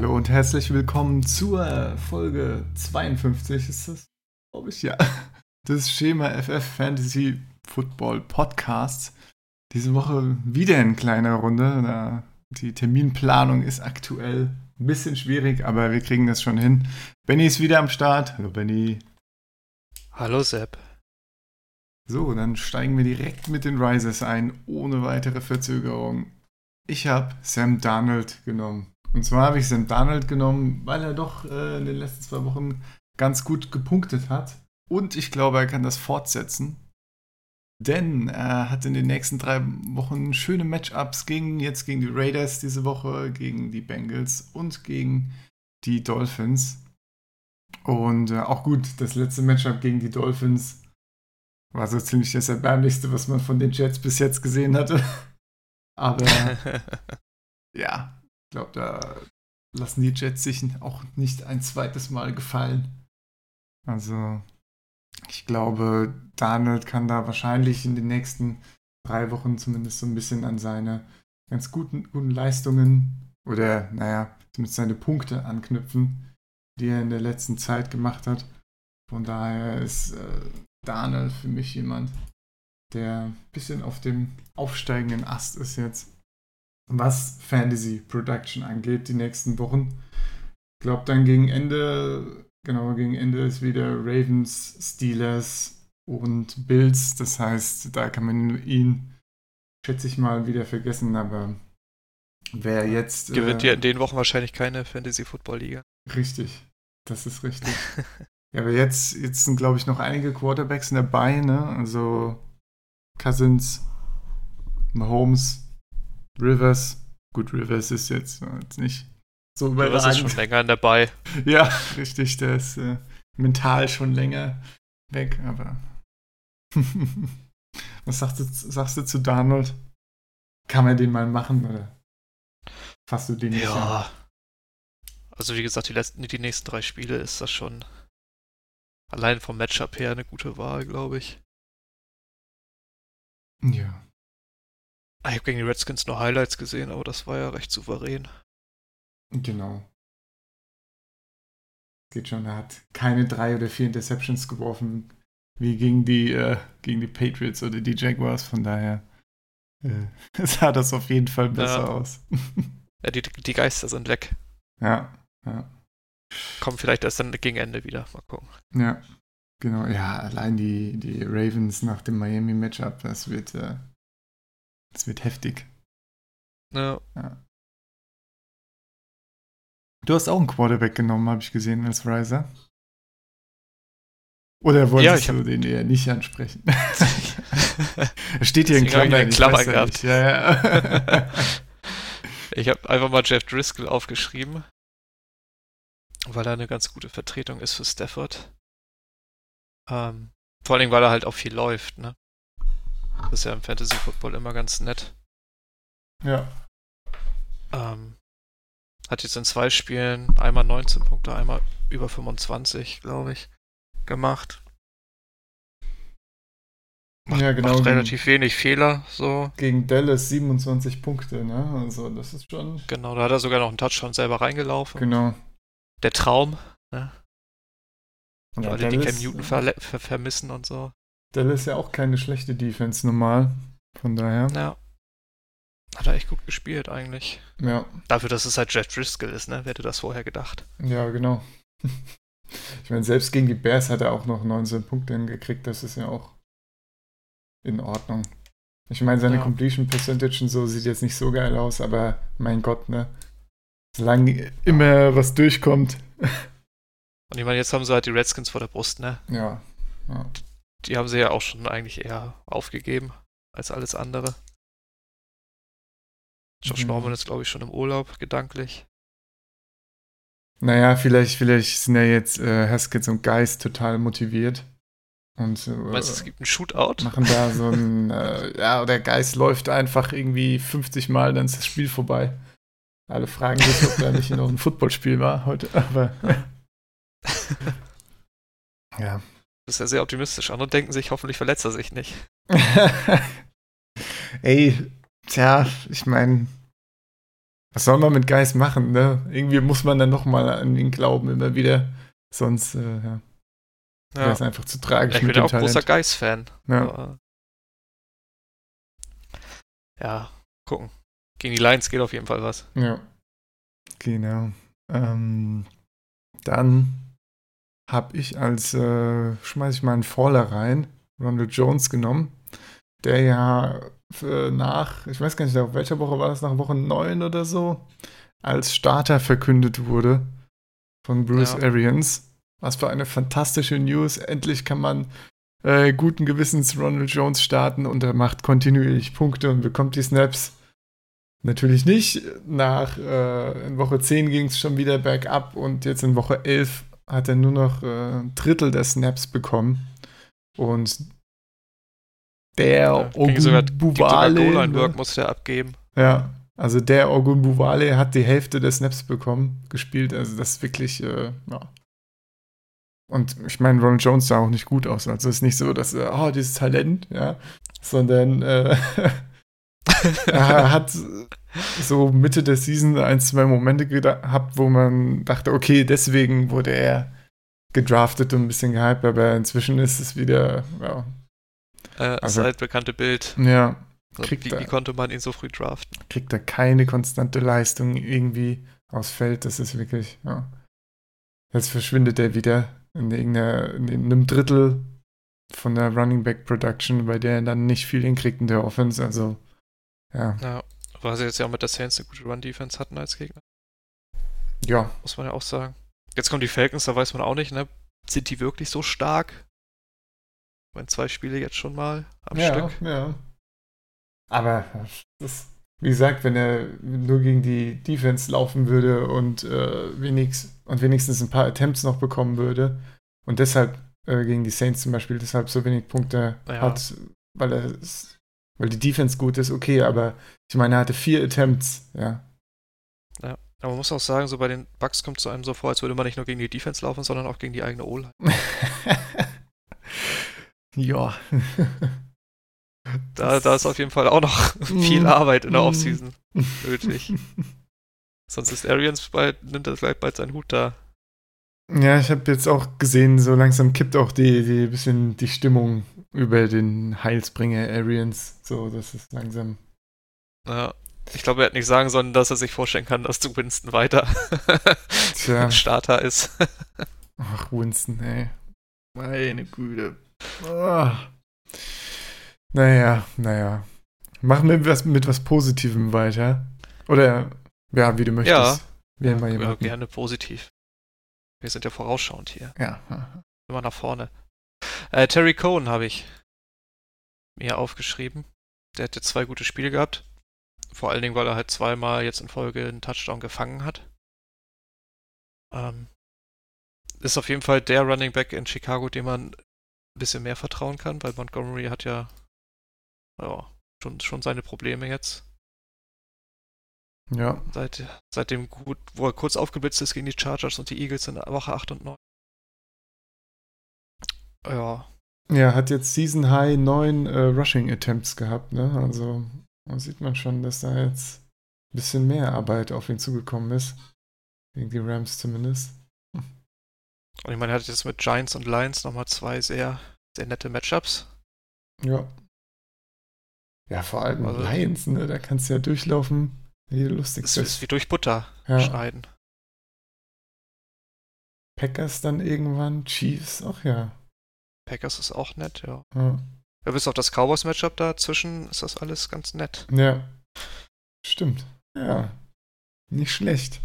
Hallo und herzlich willkommen zur Folge 52 ist das, glaube ich, ja, des Schema FF Fantasy Football Podcasts. Diese Woche wieder in kleiner Runde. Die Terminplanung ist aktuell ein bisschen schwierig, aber wir kriegen das schon hin. Benny ist wieder am Start. Hallo Benny. Hallo Sepp. So, dann steigen wir direkt mit den Risers ein, ohne weitere Verzögerung. Ich habe Sam Darnold genommen. Und zwar habe ich Sam Darnold genommen, weil er doch äh, in den letzten zwei Wochen ganz gut gepunktet hat. Und ich glaube, er kann das fortsetzen. Denn er hat in den nächsten drei Wochen schöne Matchups gegen jetzt gegen die Raiders diese Woche, gegen die Bengals und gegen die Dolphins. Und äh, auch gut, das letzte Matchup gegen die Dolphins war so ziemlich das Erbärmlichste, was man von den Jets bis jetzt gesehen hatte. Aber ja, ich glaube, da lassen die Jets sich auch nicht ein zweites Mal gefallen. Also, ich glaube, Donald kann da wahrscheinlich in den nächsten drei Wochen zumindest so ein bisschen an seine ganz guten, guten Leistungen oder, naja, zumindest seine Punkte anknüpfen, die er in der letzten Zeit gemacht hat. Von daher ist äh, Donald für mich jemand, der ein bisschen auf dem aufsteigenden Ast ist jetzt was Fantasy Production angeht, die nächsten Wochen. Ich glaube, dann gegen Ende, genau, gegen Ende ist wieder Ravens, Steelers und Bills. Das heißt, da kann man ihn, schätze ich mal, wieder vergessen, aber wer jetzt. Gewinnt äh, ja in den Wochen wahrscheinlich keine Fantasy Football Liga. Richtig, das ist richtig. ja, aber jetzt, jetzt sind, glaube ich, noch einige Quarterbacks dabei, ne? Also Cousins, Mahomes, Rivers. Gut, Rivers ist jetzt, äh, jetzt nicht so überragend. Rivers ist schon länger dabei. Ja, richtig, der ist äh, mental schon länger weg, aber. Was sagst du, sagst du zu Donald? Kann man den mal machen oder fasst du den nicht Ja. An? Also wie gesagt, die, letzten, die nächsten drei Spiele ist das schon allein vom Matchup her eine gute Wahl, glaube ich. Ja. Ich habe gegen die Redskins nur Highlights gesehen, aber das war ja recht souverän. Genau. Geht schon, er hat keine drei oder vier Interceptions geworfen, wie gegen die, äh, gegen die Patriots oder die Jaguars, von daher äh, sah das auf jeden Fall besser ja. aus. ja, die, die Geister sind weg. Ja, ja. Kommen vielleicht erst dann gegen Ende wieder, mal gucken. Ja, genau, ja, allein die, die Ravens nach dem Miami-Matchup, das wird, äh, das wird heftig. Ja. ja. Du hast auch einen Quarterback genommen, habe ich gesehen, als Riser. Oder wolltest ja, du den eher nicht ansprechen? Steht hier in Klammern. In Klammer gehabt. Ja, ja. ich habe einfach mal Jeff Driscoll aufgeschrieben, weil er eine ganz gute Vertretung ist für Stafford. Ähm, vor allem, weil er halt auch viel läuft, ne? Das ist ja im Fantasy Football immer ganz nett. Ja. Ähm, hat jetzt in zwei Spielen einmal 19 Punkte, einmal über 25, glaube ich, gemacht. Macht, ja, genau. Macht relativ wenig Fehler, so. Gegen Dallas 27 Punkte, ne? Also, das ist schon. Genau, da hat er sogar noch einen Touchdown selber reingelaufen. Genau. Der Traum, ne? Und ja, alle, Dallas, die Cam Newton ver ver vermissen und so. Dallas ist ja auch keine schlechte Defense normal. Von daher. Ja. Hat er echt gut gespielt eigentlich. Ja. Dafür, dass es halt Jeff Driscoll ist, ne? Wer hätte das vorher gedacht? Ja, genau. ich meine, selbst gegen die Bears hat er auch noch 19 Punkte hingekriegt. Das ist ja auch in Ordnung. Ich meine, seine ja. Completion Percentage und so sieht jetzt nicht so geil aus, aber mein Gott, ne? Solange immer was durchkommt. Und ich meine, jetzt haben sie halt die Redskins vor der Brust, ne? Ja. ja die haben sie ja auch schon eigentlich eher aufgegeben als alles andere. Josh mhm. Norman ist, glaube ich, schon im Urlaub, gedanklich. Naja, vielleicht, vielleicht sind ja jetzt äh, Haskins und Geist total motiviert. Und, äh, Meinst du, es gibt einen Shootout? Machen da so ein, äh, ja, der Geist läuft einfach irgendwie 50 Mal, dann ist das Spiel vorbei. Alle fragen sich, ob da nicht noch ein Footballspiel war heute, aber. ja, bist ja sehr optimistisch. Andere denken sich, hoffentlich verletzt er sich nicht. Ey, tja, ich meine, was soll man mit Geist machen, ne? Irgendwie muss man dann nochmal an ihn glauben, immer wieder. Sonst, äh, ja. Ja. Wäre es einfach zu tragisch. Ich bin ja auch Talent. großer Geist-Fan. Ja. ja, gucken. Gegen die Lions geht auf jeden Fall was. Ja. Genau. Ähm, dann habe ich als, äh, schmeiß ich mal einen Faller rein, Ronald Jones genommen, der ja nach, ich weiß gar nicht, auf welcher Woche war das, nach Woche 9 oder so, als Starter verkündet wurde von Bruce ja. Arians. Was für eine fantastische News. Endlich kann man äh, guten Gewissens Ronald Jones starten und er macht kontinuierlich Punkte und bekommt die Snaps. Natürlich nicht. Nach äh, in Woche 10 ging es schon wieder bergab und jetzt in Woche 11 hat er nur noch äh, ein Drittel der Snaps bekommen. Und der ja, Ogun Buvale. Ne? musste er abgeben. Ja, also der Ogun Buvale hat die Hälfte der Snaps bekommen, gespielt. Also das ist wirklich, äh, ja. Und ich meine, Ronald Jones sah auch nicht gut aus. Also es ist nicht so, dass er, oh, dieses Talent, ja, sondern äh, er hat so Mitte der Season ein, zwei Momente gehabt, wo man dachte, okay, deswegen wurde er gedraftet und ein bisschen gehypt, aber inzwischen ist es wieder, ja. Äh, also, das altbekannte Bild. Ja. Kriegt wie, wie konnte man ihn so früh draften? Kriegt er keine konstante Leistung irgendwie aufs Feld, das ist wirklich, ja. Jetzt verschwindet er wieder in, in einem Drittel von der Running Back Production, bei der er dann nicht viel hinkriegt in der Offense, also, ja. Ja, weil sie jetzt ja auch mit der Saints eine gute Run-Defense hatten als Gegner. Ja. Muss man ja auch sagen. Jetzt kommen die Falcons, da weiß man auch nicht, ne? Sind die wirklich so stark? Ich meine, zwei Spiele jetzt schon mal am ja, Stück. Ja. Aber das, wie gesagt, wenn er nur gegen die Defense laufen würde und, äh, wenigstens, und wenigstens ein paar Attempts noch bekommen würde und deshalb äh, gegen die Saints zum Beispiel deshalb so wenig Punkte ja. hat, weil er weil die Defense gut ist, okay, aber ich meine, er hatte vier Attempts, ja. Ja, aber man muss auch sagen, so bei den Bugs kommt es einem so vor, als würde man nicht nur gegen die Defense laufen, sondern auch gegen die eigene O-Line. ja. da, da ist auf jeden Fall auch noch viel Arbeit in der Offseason nötig. Sonst ist Arians bald, nimmt er gleich bald seinen Hut da. Ja, ich habe jetzt auch gesehen, so langsam kippt auch die, die bisschen die Stimmung über den Heilsbringer Arians. So, das ist langsam. Ja, ich glaube, er hat nicht sagen sollen, dass er sich vorstellen kann, dass du Winston weiter Tja. Starter ist. Ach, Winston, ey. Meine Güte. Oh. Naja, naja. Machen wir was, mit was Positivem weiter. Oder, ja, wie du möchtest. Ja, ja gerne positiv. Wir sind ja vorausschauend hier. Ja. Immer nach vorne. Äh, Terry Cohen habe ich mir aufgeschrieben. Der hätte zwei gute Spiele gehabt. Vor allen Dingen, weil er halt zweimal jetzt in Folge einen Touchdown gefangen hat. Ähm, ist auf jeden Fall der Running Back in Chicago, dem man ein bisschen mehr vertrauen kann, weil Montgomery hat ja, ja schon, schon seine Probleme jetzt. Ja. Seit, seitdem gut, wo er kurz aufgeblitzt ist gegen die Chargers und die Eagles in Woche 8 und 9. Ja. Ja, hat jetzt Season High 9 äh, Rushing Attempts gehabt, ne? Also da sieht man schon, dass da jetzt ein bisschen mehr Arbeit auf ihn zugekommen ist. Gegen die Rams zumindest. Und ich meine, er hat jetzt mit Giants und Lions nochmal zwei sehr, sehr nette Matchups. Ja. Ja, vor allem also, Lions, ne? Da kannst du ja durchlaufen, wie du lustig. Das ist wie durch Butter ja. schneiden. Packers dann irgendwann, Chiefs, ach ja. Packers ist auch nett, ja. ja. ja bis auf das Cowboys-Matchup dazwischen ist das alles ganz nett. Ja. Stimmt. Ja. Nicht schlecht.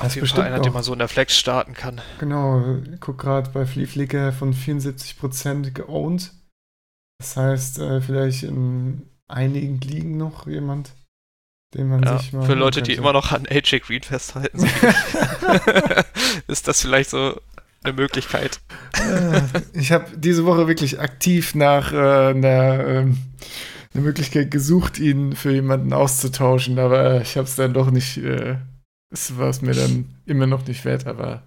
Das ist bestimmt einer, den man so in der Flex starten kann. Genau, ich guck gerade bei Flieflicker von 74% geowned. Das heißt, äh, vielleicht in einigen Ligen noch jemand, den man ja, sich mal. Für Leute, die immer noch an AJ Green festhalten, ist das vielleicht so eine Möglichkeit. Äh, ich habe diese Woche wirklich aktiv nach äh, einer, ähm, einer, Möglichkeit gesucht, ihn für jemanden auszutauschen, aber ich habe es dann doch nicht. Äh, es war es mir dann immer noch nicht wert, aber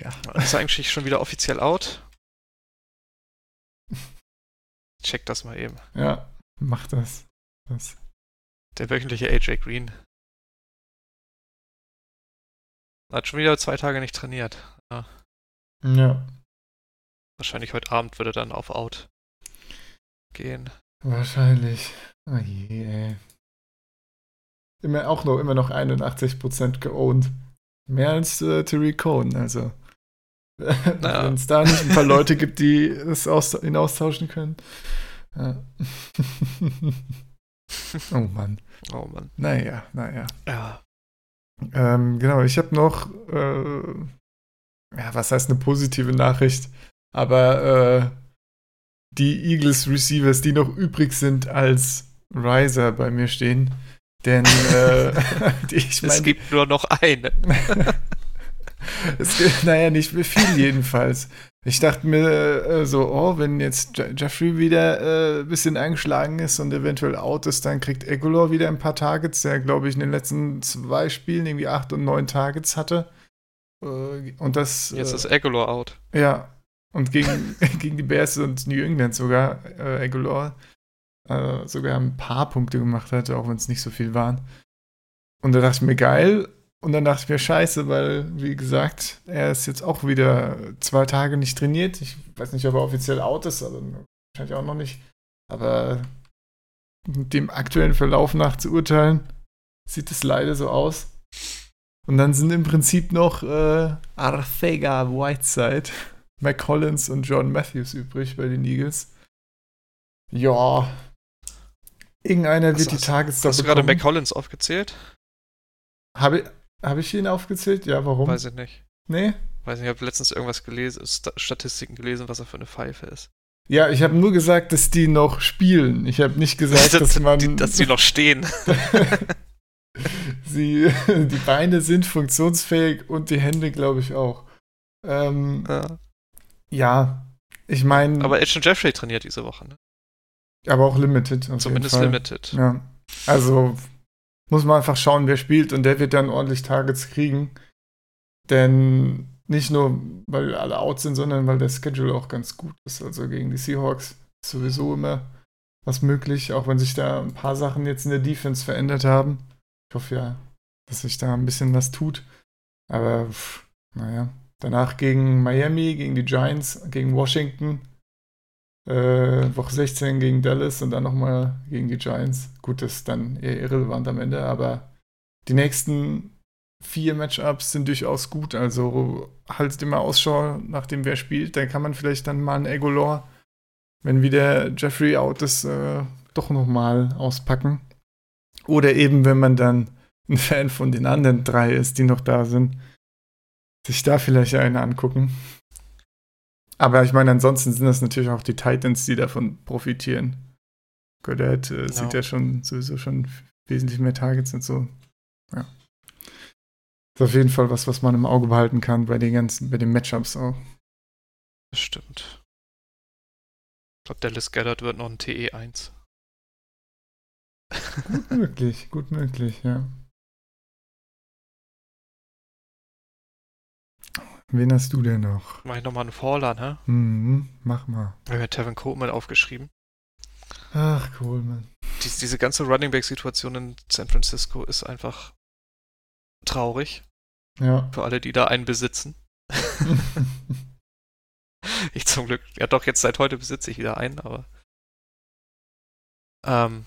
ja. Ist eigentlich schon wieder offiziell out? Check das mal eben. Ja, mach das. das. Der wöchentliche AJ Green. Hat schon wieder zwei Tage nicht trainiert. Ja. Ja. Wahrscheinlich heute Abend würde dann auf Out gehen. Wahrscheinlich. Oh je, ey. Immer, auch noch, immer noch 81% geowned. Mehr als äh, Tariq Cohen, also. Naja. Wenn es da nicht ein paar Leute gibt, die es aus, ihn austauschen können. Ja. oh Mann. Oh Mann. Naja, naja. Ja. Ähm, genau, ich habe noch, äh, ja, was heißt eine positive Nachricht? Aber äh, die Eagles Receivers, die noch übrig sind als Riser bei mir stehen. Denn äh, die, ich es mein, gibt nur noch eine. es gibt, naja, nicht mehr viel jedenfalls. Ich dachte mir äh, so, oh, wenn jetzt Je Jeffrey wieder ein äh, bisschen eingeschlagen ist und eventuell out ist, dann kriegt Egolor wieder ein paar Targets, der, glaube ich, in den letzten zwei Spielen irgendwie acht und neun Targets hatte. Äh, und das. Jetzt äh, ist Aguilar out. Ja, und gegen, gegen die Bears und New England sogar, äh, Aguilar, äh, sogar ein paar Punkte gemacht hatte, auch wenn es nicht so viel waren. Und da dachte ich mir, geil. Und dann dachte ich mir, scheiße, weil, wie gesagt, er ist jetzt auch wieder zwei Tage nicht trainiert. Ich weiß nicht, ob er offiziell out ist, also wahrscheinlich auch noch nicht. Aber mit dem aktuellen Verlauf nach zu urteilen, sieht es leider so aus. Und dann sind im Prinzip noch äh, Arthega Whiteside, Mike Collins und John Matthews übrig bei den Eagles. Ja. Irgendeiner Hast- wird die hast- Tagesstopp Hast du gerade McCollins aufgezählt? Habe hab ich ihn aufgezählt? Ja, warum? Weiß ich nicht. Nee? Weiß nicht, ich habe letztens irgendwas gelesen, Sta Statistiken gelesen, was er für eine Pfeife ist. Ja, ich habe nur gesagt, dass die noch spielen. Ich habe nicht gesagt, dass man. die, dass die noch stehen. sie, die Beine sind funktionsfähig und die Hände, glaube ich, auch. Ähm, ja. ja, ich meine, aber, Aber Edge und Jeffrey trainiert diese Woche, ne? auch limited. Zumindest limited. Ja. Also muss man einfach schauen, wer spielt und der wird dann ordentlich Targets kriegen. Denn nicht nur, weil alle out sind, sondern weil der Schedule auch ganz gut ist. Also gegen die Seahawks ist sowieso immer was möglich, auch wenn sich da ein paar Sachen jetzt in der Defense verändert haben. Ich hoffe ja, dass sich da ein bisschen was tut. Aber pff, naja, danach gegen Miami, gegen die Giants, gegen Washington, äh, Woche 16 gegen Dallas und dann nochmal gegen die Giants. Gut, das ist dann eher irrelevant am Ende, aber die nächsten vier Matchups sind durchaus gut. Also haltet immer Ausschau, nachdem wer spielt. Dann kann man vielleicht dann mal einen Egolor, wenn wieder Jeffrey out ist, äh, doch nochmal auspacken. Oder eben, wenn man dann ein Fan von den anderen drei ist, die noch da sind, sich da vielleicht einen angucken. Aber ich meine, ansonsten sind das natürlich auch die Titans, die davon profitieren. Goddard äh, sieht ja schon sowieso schon wesentlich mehr Targets und so. Ja. Ist auf jeden Fall was, was man im Auge behalten kann bei den ganzen, bei den Matchups auch. Das stimmt. Ich glaube, Dallas Gellert wird noch ein E TE1. Gut möglich, gut möglich, ja. Wen hast du denn noch? Mach ich nochmal einen Faller, ne? Mhm, mach mal. Ich habe mir Tevin Coleman aufgeschrieben. Ach, cool, Mann. Dies, diese ganze Running Back-Situation in San Francisco ist einfach traurig Ja. für alle, die da einen besitzen. Ich zum Glück, ja doch, jetzt seit heute besitze ich wieder einen, aber. Ähm.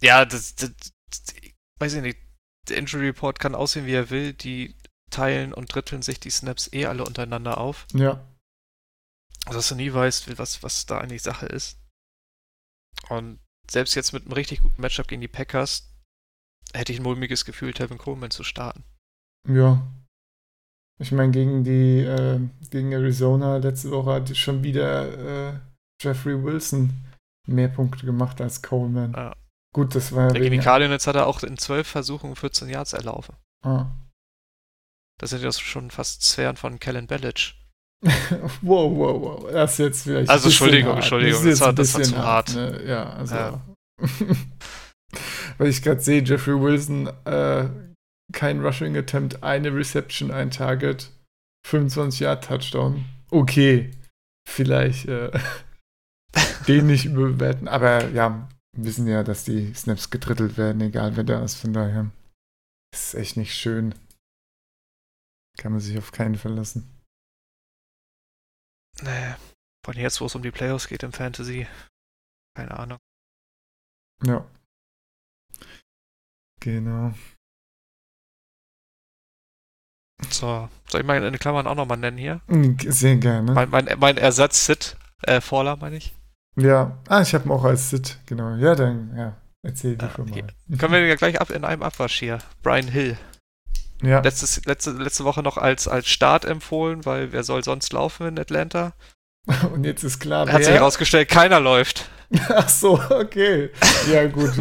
Ja, das, das, das weiß ich nicht. Der Injury Report kann aussehen, wie er will. Die teilen und dritteln sich die Snaps eh alle untereinander auf. ja. Also, dass du nie weißt, was, was da eigentlich Sache ist. Und selbst jetzt mit einem richtig guten Matchup gegen die Packers hätte ich ein mulmiges Gefühl, Tevin Coleman zu starten. Ja. Ich meine, gegen die, äh, gegen Arizona letzte Woche hat schon wieder äh, Jeffrey Wilson mehr Punkte gemacht als Coleman. Ja. Gut, das war Der Cardinals hat er auch in zwölf Versuchen 14 Yards erlaufen. ah. Das sind ja schon fast Sphären von Kellen Bellich. wow, wow, wow. Das ist jetzt vielleicht. Also, Entschuldigung, hart. Entschuldigung, Das, das war- das war zu hart. Ne? Ja, also. Ja. Weil ich gerade sehe, Jeffrey Wilson, äh, kein Rushing Attempt, eine Reception, ein Target, 25 Yard Touchdown. Okay, vielleicht äh, den nicht überbewerten, aber ja, wissen ja, dass die Snaps gedrittelt werden, egal wer da ist. Von daher ist echt nicht schön. Kann man sich auf keinen verlassen. Nee. Von jetzt, wo es um die Playoffs geht im Fantasy. Keine Ahnung. Ja. Genau. So, soll ich mal in Klammern auch nochmal nennen hier? Hm, Sehr gerne. Mein, mein, mein Ersatz Sid, äh, Faller meine ich. Ja, ah, ich habe ihn auch als Sid, genau. Ja, dann, ja, erzähl die Ja, schon mal. Können wir ja gleich ab in einem Abwasch hier. Brian Hill. Ja, Letztes, letzte, letzte Woche noch als, als Start empfohlen, weil wer soll sonst laufen in Atlanta? und jetzt ist klar, Hat sich herausgestellt, keiner läuft. Ach so, okay. Ja, gut.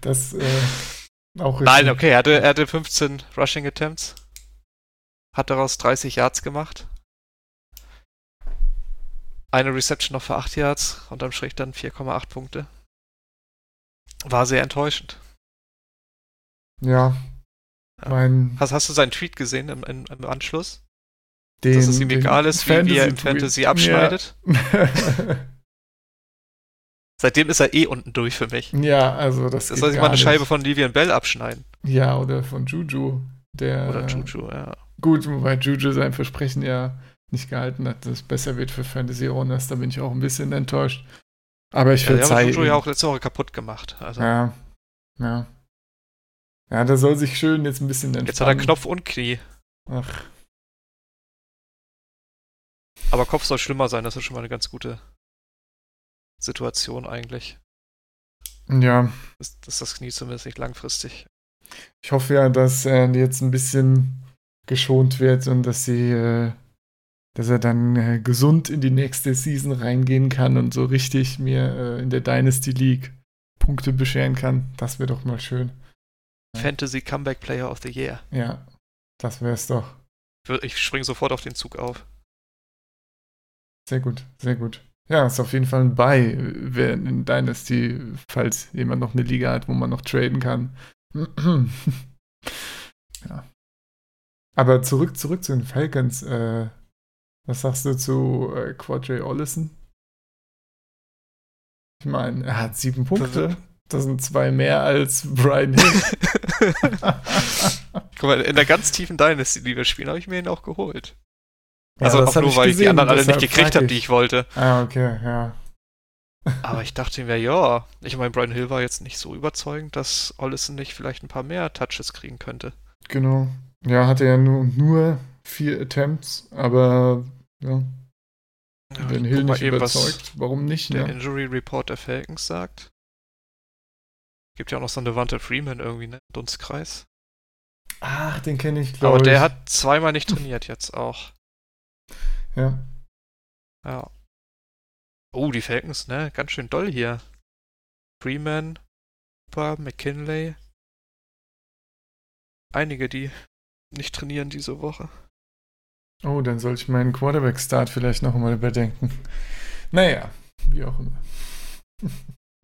Das, äh, auch Nein, richtig. okay, er hatte, er hatte 15 Rushing Attempts. Hat daraus 30 Yards gemacht. Eine Reception noch für 8 Yards, unterm Strich dann 4,8 Punkte. War sehr enttäuschend. Ja. Ja. Mein, Hast, hast du seinen Tweet gesehen im, im, im Anschluss? den, Dass es ihm egal ist, wie, wie er im. Fantasy abschneidet? Ja. Seitdem ist er eh unten durch für mich. ja, also das Das geht soll sich gar mal eine nicht. Scheibe von Livian Bell abschneiden. Ja, oder von Juju. Der, Oder Juju, ja. Gut, wobei Juju sein Versprechen ja nicht gehalten hat, dass es besser wird für Fantasy Owners. Da bin ich auch ein bisschen enttäuscht. Aber ich ja verzeihe Juju ihm. ja auch letzte Woche kaputt gemacht. Also Ja, ja. Ja, der soll sich schön jetzt ein bisschen entspannen. jetzt hat er Knopf und Knie. Ach, Aber Kopf soll schlimmer sein, das ist schon mal eine ganz gute Situation eigentlich. ja. Dass, dass das Knie zumindest nicht langfristig. Ich hoffe ja, dass er jetzt ein bisschen geschont wird und dass sie, äh, dass er dann äh, gesund in die nächste Season reingehen kann und so richtig mir äh, in der Dynasty League Punkte bescheren kann. Das wäre doch mal schön. Fantasy Comeback Player of the Year. Ja, das wäre es doch. Ich springe sofort auf den Zug auf. Sehr gut, sehr gut. Ja, ist auf jeden Fall ein Buy, in Dynasty, falls jemand noch eine Liga hat, wo man noch traden kann. ja. Aber zurück, zurück zu den Falcons. Äh, was sagst du zu äh, Quadre Ollison? Ich meine, er hat sieben Punkte. Das sind zwei mehr als Brian Hill. Guck mal, in der ganz tiefen Dynasty, die wir spielen, habe ich mir ihn auch geholt. Ja, Also das auch nur, ich weil ich die gesehen, anderen alle nicht gekriegt habe, die ich wollte. Ah, okay, ja. Aber ich dachte mir, ja, ich meine, Brian Hill war jetzt nicht so überzeugend, dass Ollison nicht vielleicht ein paar mehr Touches kriegen könnte. Genau. Ja, hatte ja nur, nur vier Attempts, aber ja, Ja, wenn Hill nicht eben, was überzeugt, warum nicht, der ne? Injury Report der Falcons sagt. Gibt ja auch noch so einen Devante Freeman irgendwie, ne? Dunstkreis. Ach, den kenne ich, glaube Aber ich. der hat zweimal nicht trainiert jetzt auch. Ja. Ja. Oh, die Falcons, ne? Ganz schön doll hier. Freeman, Cooper, McKinley. Einige, die nicht trainieren diese Woche. Oh, dann soll ich meinen Quarterback-Start vielleicht noch mal überdenken. Naja, wie auch immer.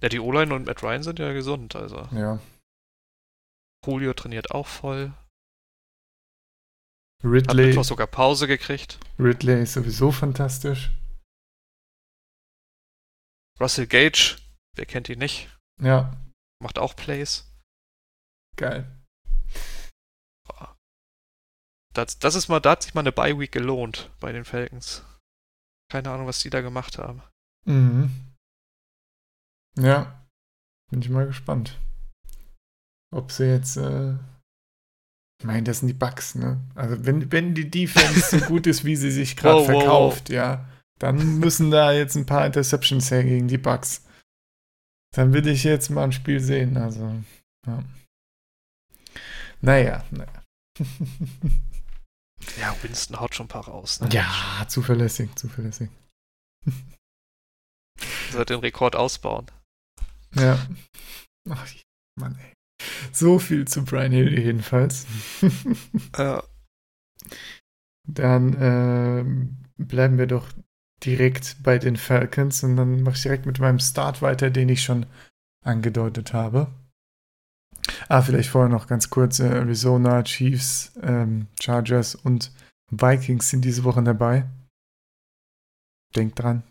Ja, die O-Line und Matt Ryan sind ja gesund, also. Ja. Julio trainiert auch voll. Hat Ridley, Mittwoch sogar Pause gekriegt. Ridley ist sowieso fantastisch. Russell Gage, wer kennt ihn nicht, Ja, macht auch Plays. geil. Das, das ist mal, da hat sich mal eine Bye-Week gelohnt bei den Falcons. Keine Ahnung, was die da gemacht haben. Mhm. Ja, bin ich mal gespannt. Ob sie jetzt, äh, ich meine, das sind die Bugs, ne? Also wenn, wenn die Defense so gut ist, wie sie sich gerade Wow, wow, wow. verkauft, ja, dann müssen da jetzt ein paar Interceptions her gegen die Bugs. Dann will ich jetzt mal ein Spiel sehen, also, ja. Naja, naja. Ja, Winston haut schon ein paar raus. Ne? ja, zuverlässig, zuverlässig. Soll den Rekord ausbauen. Ja. Ach, Mann, ey. So viel zu Brian Hill jedenfalls. Ja. Dann ähm, bleiben wir doch direkt bei den Falcons und dann mache ich direkt mit meinem Start weiter, den ich schon angedeutet habe. Ah, vielleicht vorher noch ganz kurz: äh, Arizona, Chiefs, ähm, Chargers und Vikings sind diese Woche dabei. Denkt dran.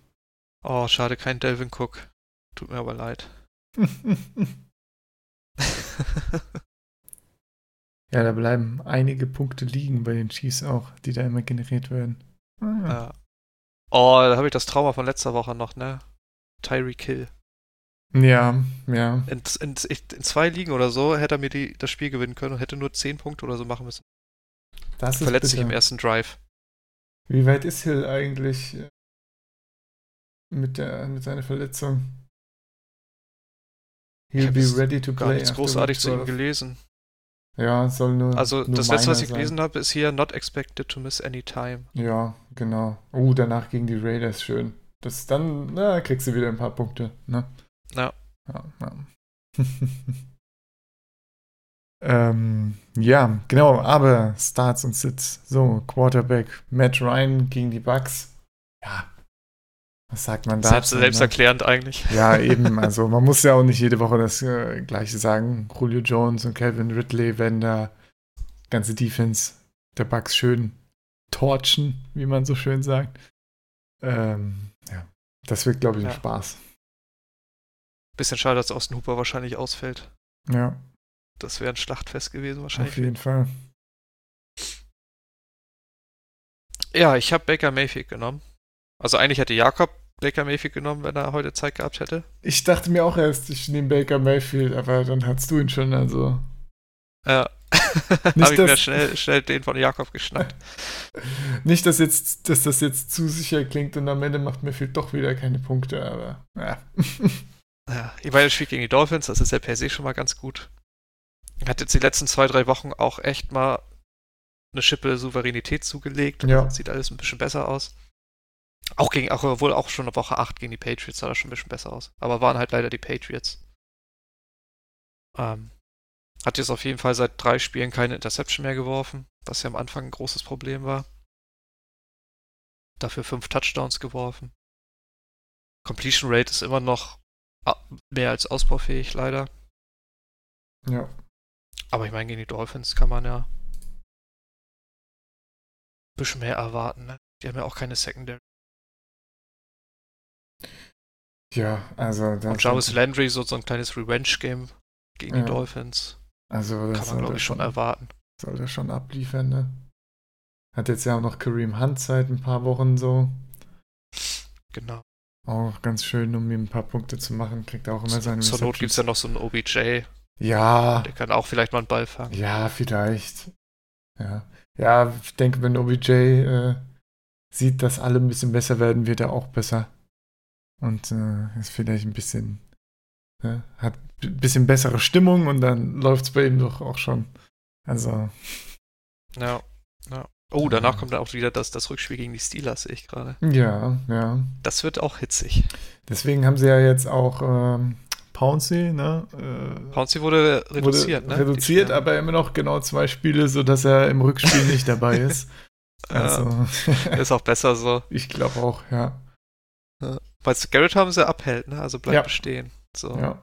Oh, schade, kein Delvin Cook. Tut mir aber leid. ja, da bleiben einige Punkte liegen bei den Chiefs auch, die da immer generiert werden. Ah, ja. Oh, da habe ich das Trauma von letzter Woche noch, ne? Tyree Kill. Ja, ja. In, in, in, zwei Ligen oder so hätte er mir die, das Spiel gewinnen können und hätte nur 10 Punkte oder so machen müssen. Das ist Verletzt bitter. sich im ersten Drive. Wie weit ist Hill eigentlich äh, mit, der, mit seiner Verletzung? He'll be ready to play. Gar nichts großartig zu ihm gelesen. Ja, soll nur. Also, nur das letzte, was ich sein. gelesen habe, ist hier not expected to miss any time. Ja, genau. Oh, danach gegen die Raiders schön. Das dann, na, kriegst du wieder ein paar Punkte, ne? Ja. Ja, ja. ähm, ja, genau, aber Starts und Sits. So, Quarterback Matt Ryan gegen die Bucks. Ja. Was sagt man da? Selbst, selbsterklärend ne? eigentlich. Ja, eben. Also man muss ja auch nicht jede Woche das äh, gleiche sagen. Julio Jones und Calvin Ridley werden da ganze Defense der Bucks schön torchen, wie man so schön sagt. Ähm, ja, das wird, glaube ich, ein ja. Spaß. Bisschen schade, dass Austin Hooper wahrscheinlich ausfällt. Ja. Das wäre ein Schlachtfest gewesen wahrscheinlich. Auf jeden Fall. Ja, ich habe Baker Mayfield genommen. Also eigentlich hätte Jakob Baker Mayfield genommen, wenn er heute Zeit gehabt hätte. Ich dachte mir auch erst, ich nehme Baker Mayfield, aber dann hast du ihn schon, also. Ja. habe ich mir schnell, schnell den von Jakob geschnappt. Nicht, dass, jetzt, dass das jetzt zu sicher klingt und am Ende macht Mayfield doch wieder keine Punkte, aber ja. Ja, ich meine, das Spiel gegen die Dolphins, das ist ja per se schon mal ganz gut. Hat jetzt die letzten zwei, drei Wochen auch echt mal eine Schippe Souveränität zugelegt. Ja. Sieht alles ein bisschen besser aus. Auch gegen, auch, obwohl auch schon eine Woche 8 gegen die Patriots sah das schon ein bisschen besser aus. Aber waren halt leider die Patriots. Ähm, hat jetzt auf jeden Fall seit drei Spielen keine Interception mehr geworfen, was ja am Anfang ein großes Problem war. Dafür fünf Touchdowns geworfen. Completion Rate ist immer noch mehr als ausbaufähig, leider. Ja. Aber ich meine, gegen die Dolphins kann man ja ein bisschen mehr erwarten. Ne? Die haben ja auch keine Secondary. Ja, also. Und Jarvis Landry, so, so ein kleines Revenge-Game gegen ja. die Dolphins. Also, das kann man, glaube ich, schon erwarten. Soll der schon abliefern, ne? Hat jetzt ja auch noch Kareem Hunt seit ein paar Wochen so. Genau. Auch ganz schön, um ihm ein paar Punkte zu machen. Kriegt auch immer seine Zur Not gibt es ja noch so einen OBJ. Ja. Der kann auch vielleicht mal einen Ball fangen. Ja, vielleicht. Ja. Ja, ich denke, wenn OBJ äh, sieht, dass alle ein bisschen besser werden, wird er auch besser. Und äh, ist vielleicht ein bisschen, äh, hat ein bisschen bessere Stimmung und dann läuft es bei ihm doch auch schon. Also. Ja, ja. Oh, danach kommt dann auch wieder das, das Rückspiel gegen die Steelers, sehe ich gerade. Ja, ja. Das wird auch hitzig. Deswegen haben sie ja jetzt auch ähm, Pouncey, ne? Äh, Pouncey wurde reduziert, wurde ne? Reduziert, aber immer noch genau zwei Spiele, sodass er im Rückspiel nicht dabei ist. Also. ist auch besser so. Ich glaube auch, ja. ja. Weil Garrett haben sie abhält, ne? Also bleibt ja. bestehen. So. Ja.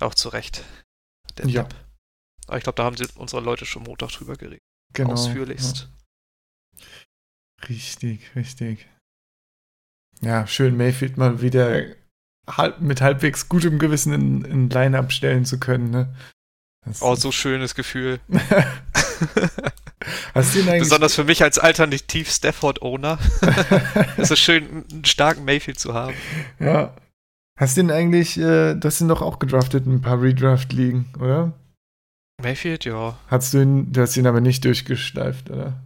Auch zu Recht. Der ja. Depp. Aber ich glaube, da haben sie unsere Leute schon Montag drüber geredet. Genau. Ausführlichst. Ja. Richtig, richtig. Ja, schön Mayfield mal wieder halb, mit halbwegs gutem Gewissen in, in Line-Up stellen zu können. Ne? oh, so schönes Gefühl. Besonders für mich als alternativ Stafford-Owner. es ist schön, einen starken Mayfield zu haben. Ja. Hast du ihn eigentlich, äh, das sind doch auch gedraftet, ein paar Redraft-Ligen, oder? Mayfield, ja. Hast du ihn, du hast ihn aber nicht durchgeschleift, oder?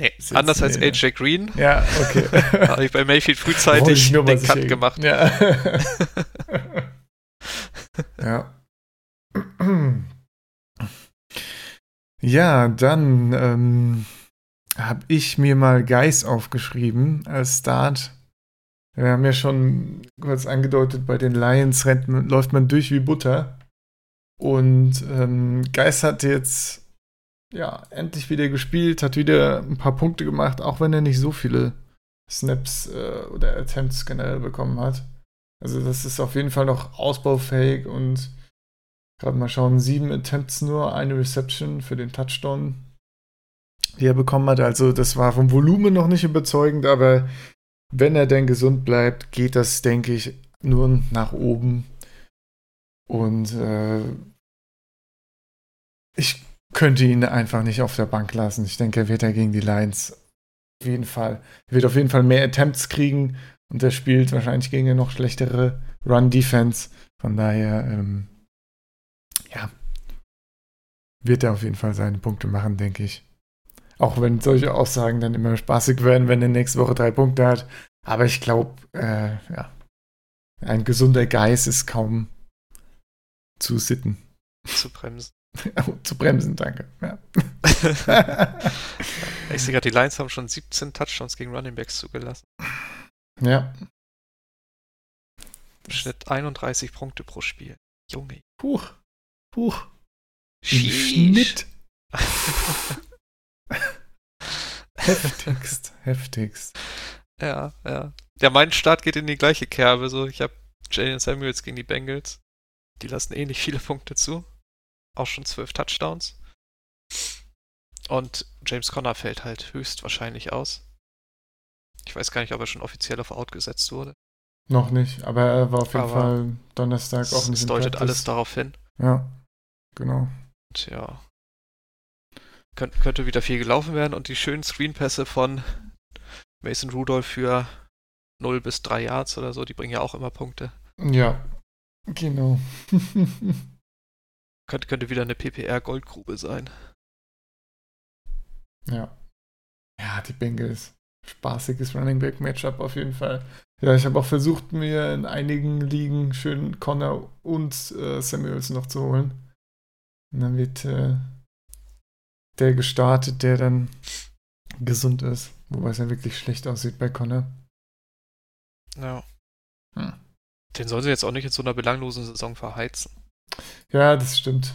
Nee, anders nee, als nee. AJ Green. Ja, okay. habe ich bei Mayfield frühzeitig den Cut gemacht. Ja. ja. Ja, dann ähm, habe ich mir mal Geist aufgeschrieben als Start. Wir haben ja schon kurz angedeutet, bei den Lions rennt, läuft man durch wie Butter. Und ähm, Geist hat jetzt ja endlich wieder gespielt, hat wieder ein paar Punkte gemacht, auch wenn er nicht so viele Snaps äh, oder Attempts generell bekommen hat. Also das ist auf jeden Fall noch ausbaufähig und gerade mal schauen, sieben Attempts nur, eine Reception für den Touchdown, die er bekommen hat. Also das war vom Volumen noch nicht überzeugend, aber wenn er denn gesund bleibt, geht das, denke ich, nur nach oben. Und äh, ich könnte ihn einfach nicht auf der Bank lassen. Ich denke, er wird ja gegen die Lions auf jeden Fall. Er wird auf jeden Fall mehr Attempts kriegen und er spielt wahrscheinlich gegen eine noch schlechtere Run-Defense. Von daher, ähm, ja, wird er auf jeden Fall seine Punkte machen, denke ich. Auch wenn solche Aussagen dann immer spaßig werden, wenn er nächste Woche drei Punkte hat. Aber ich glaube, äh, ja, ein gesunder Geist ist kaum zu sitten. Zu bremsen. zu bremsen, danke. Ja. ich sehe gerade, die Lions haben schon 17 Touchdowns gegen Running Backs zugelassen. Ja. Schnitt 31 Punkte pro Spiel. Junge. Huch. Huch. Schnitt. heftigst, heftigst. Ja, ja. Ja, mein Start geht in die gleiche Kerbe. So, ich habe Jalen Samuels gegen die Bengals. Die lassen eh nicht viele Punkte zu. Auch schon zwölf Touchdowns. Und James Conner fällt halt höchstwahrscheinlich aus. Ich weiß gar nicht, ob er schon offiziell auf Out gesetzt wurde. Noch nicht, aber er war auf jeden aber Fall Donnerstag auch nicht Es deutet alles darauf hin. Ja, genau. Und ja. Kön könnte wieder viel gelaufen werden und die schönen Screenpässe von Mason Rudolph für 0 bis 3 Yards oder so, die bringen ja auch immer Punkte. Ja, genau. könnte, könnte wieder eine PPR-Goldgrube sein. Ja. Ja, die Bengals. Spaßiges Running Back Matchup auf jeden Fall. Ja, ich habe auch versucht, mir in einigen Ligen schön Connor und äh, Samuels noch zu holen. Und dann wird äh, der gestartet, der dann gesund ist. Wobei es ja wirklich schlecht aussieht bei Connor. Ja. Hm. Den soll sie jetzt auch nicht in so einer belanglosen Saison verheizen. Ja, das stimmt.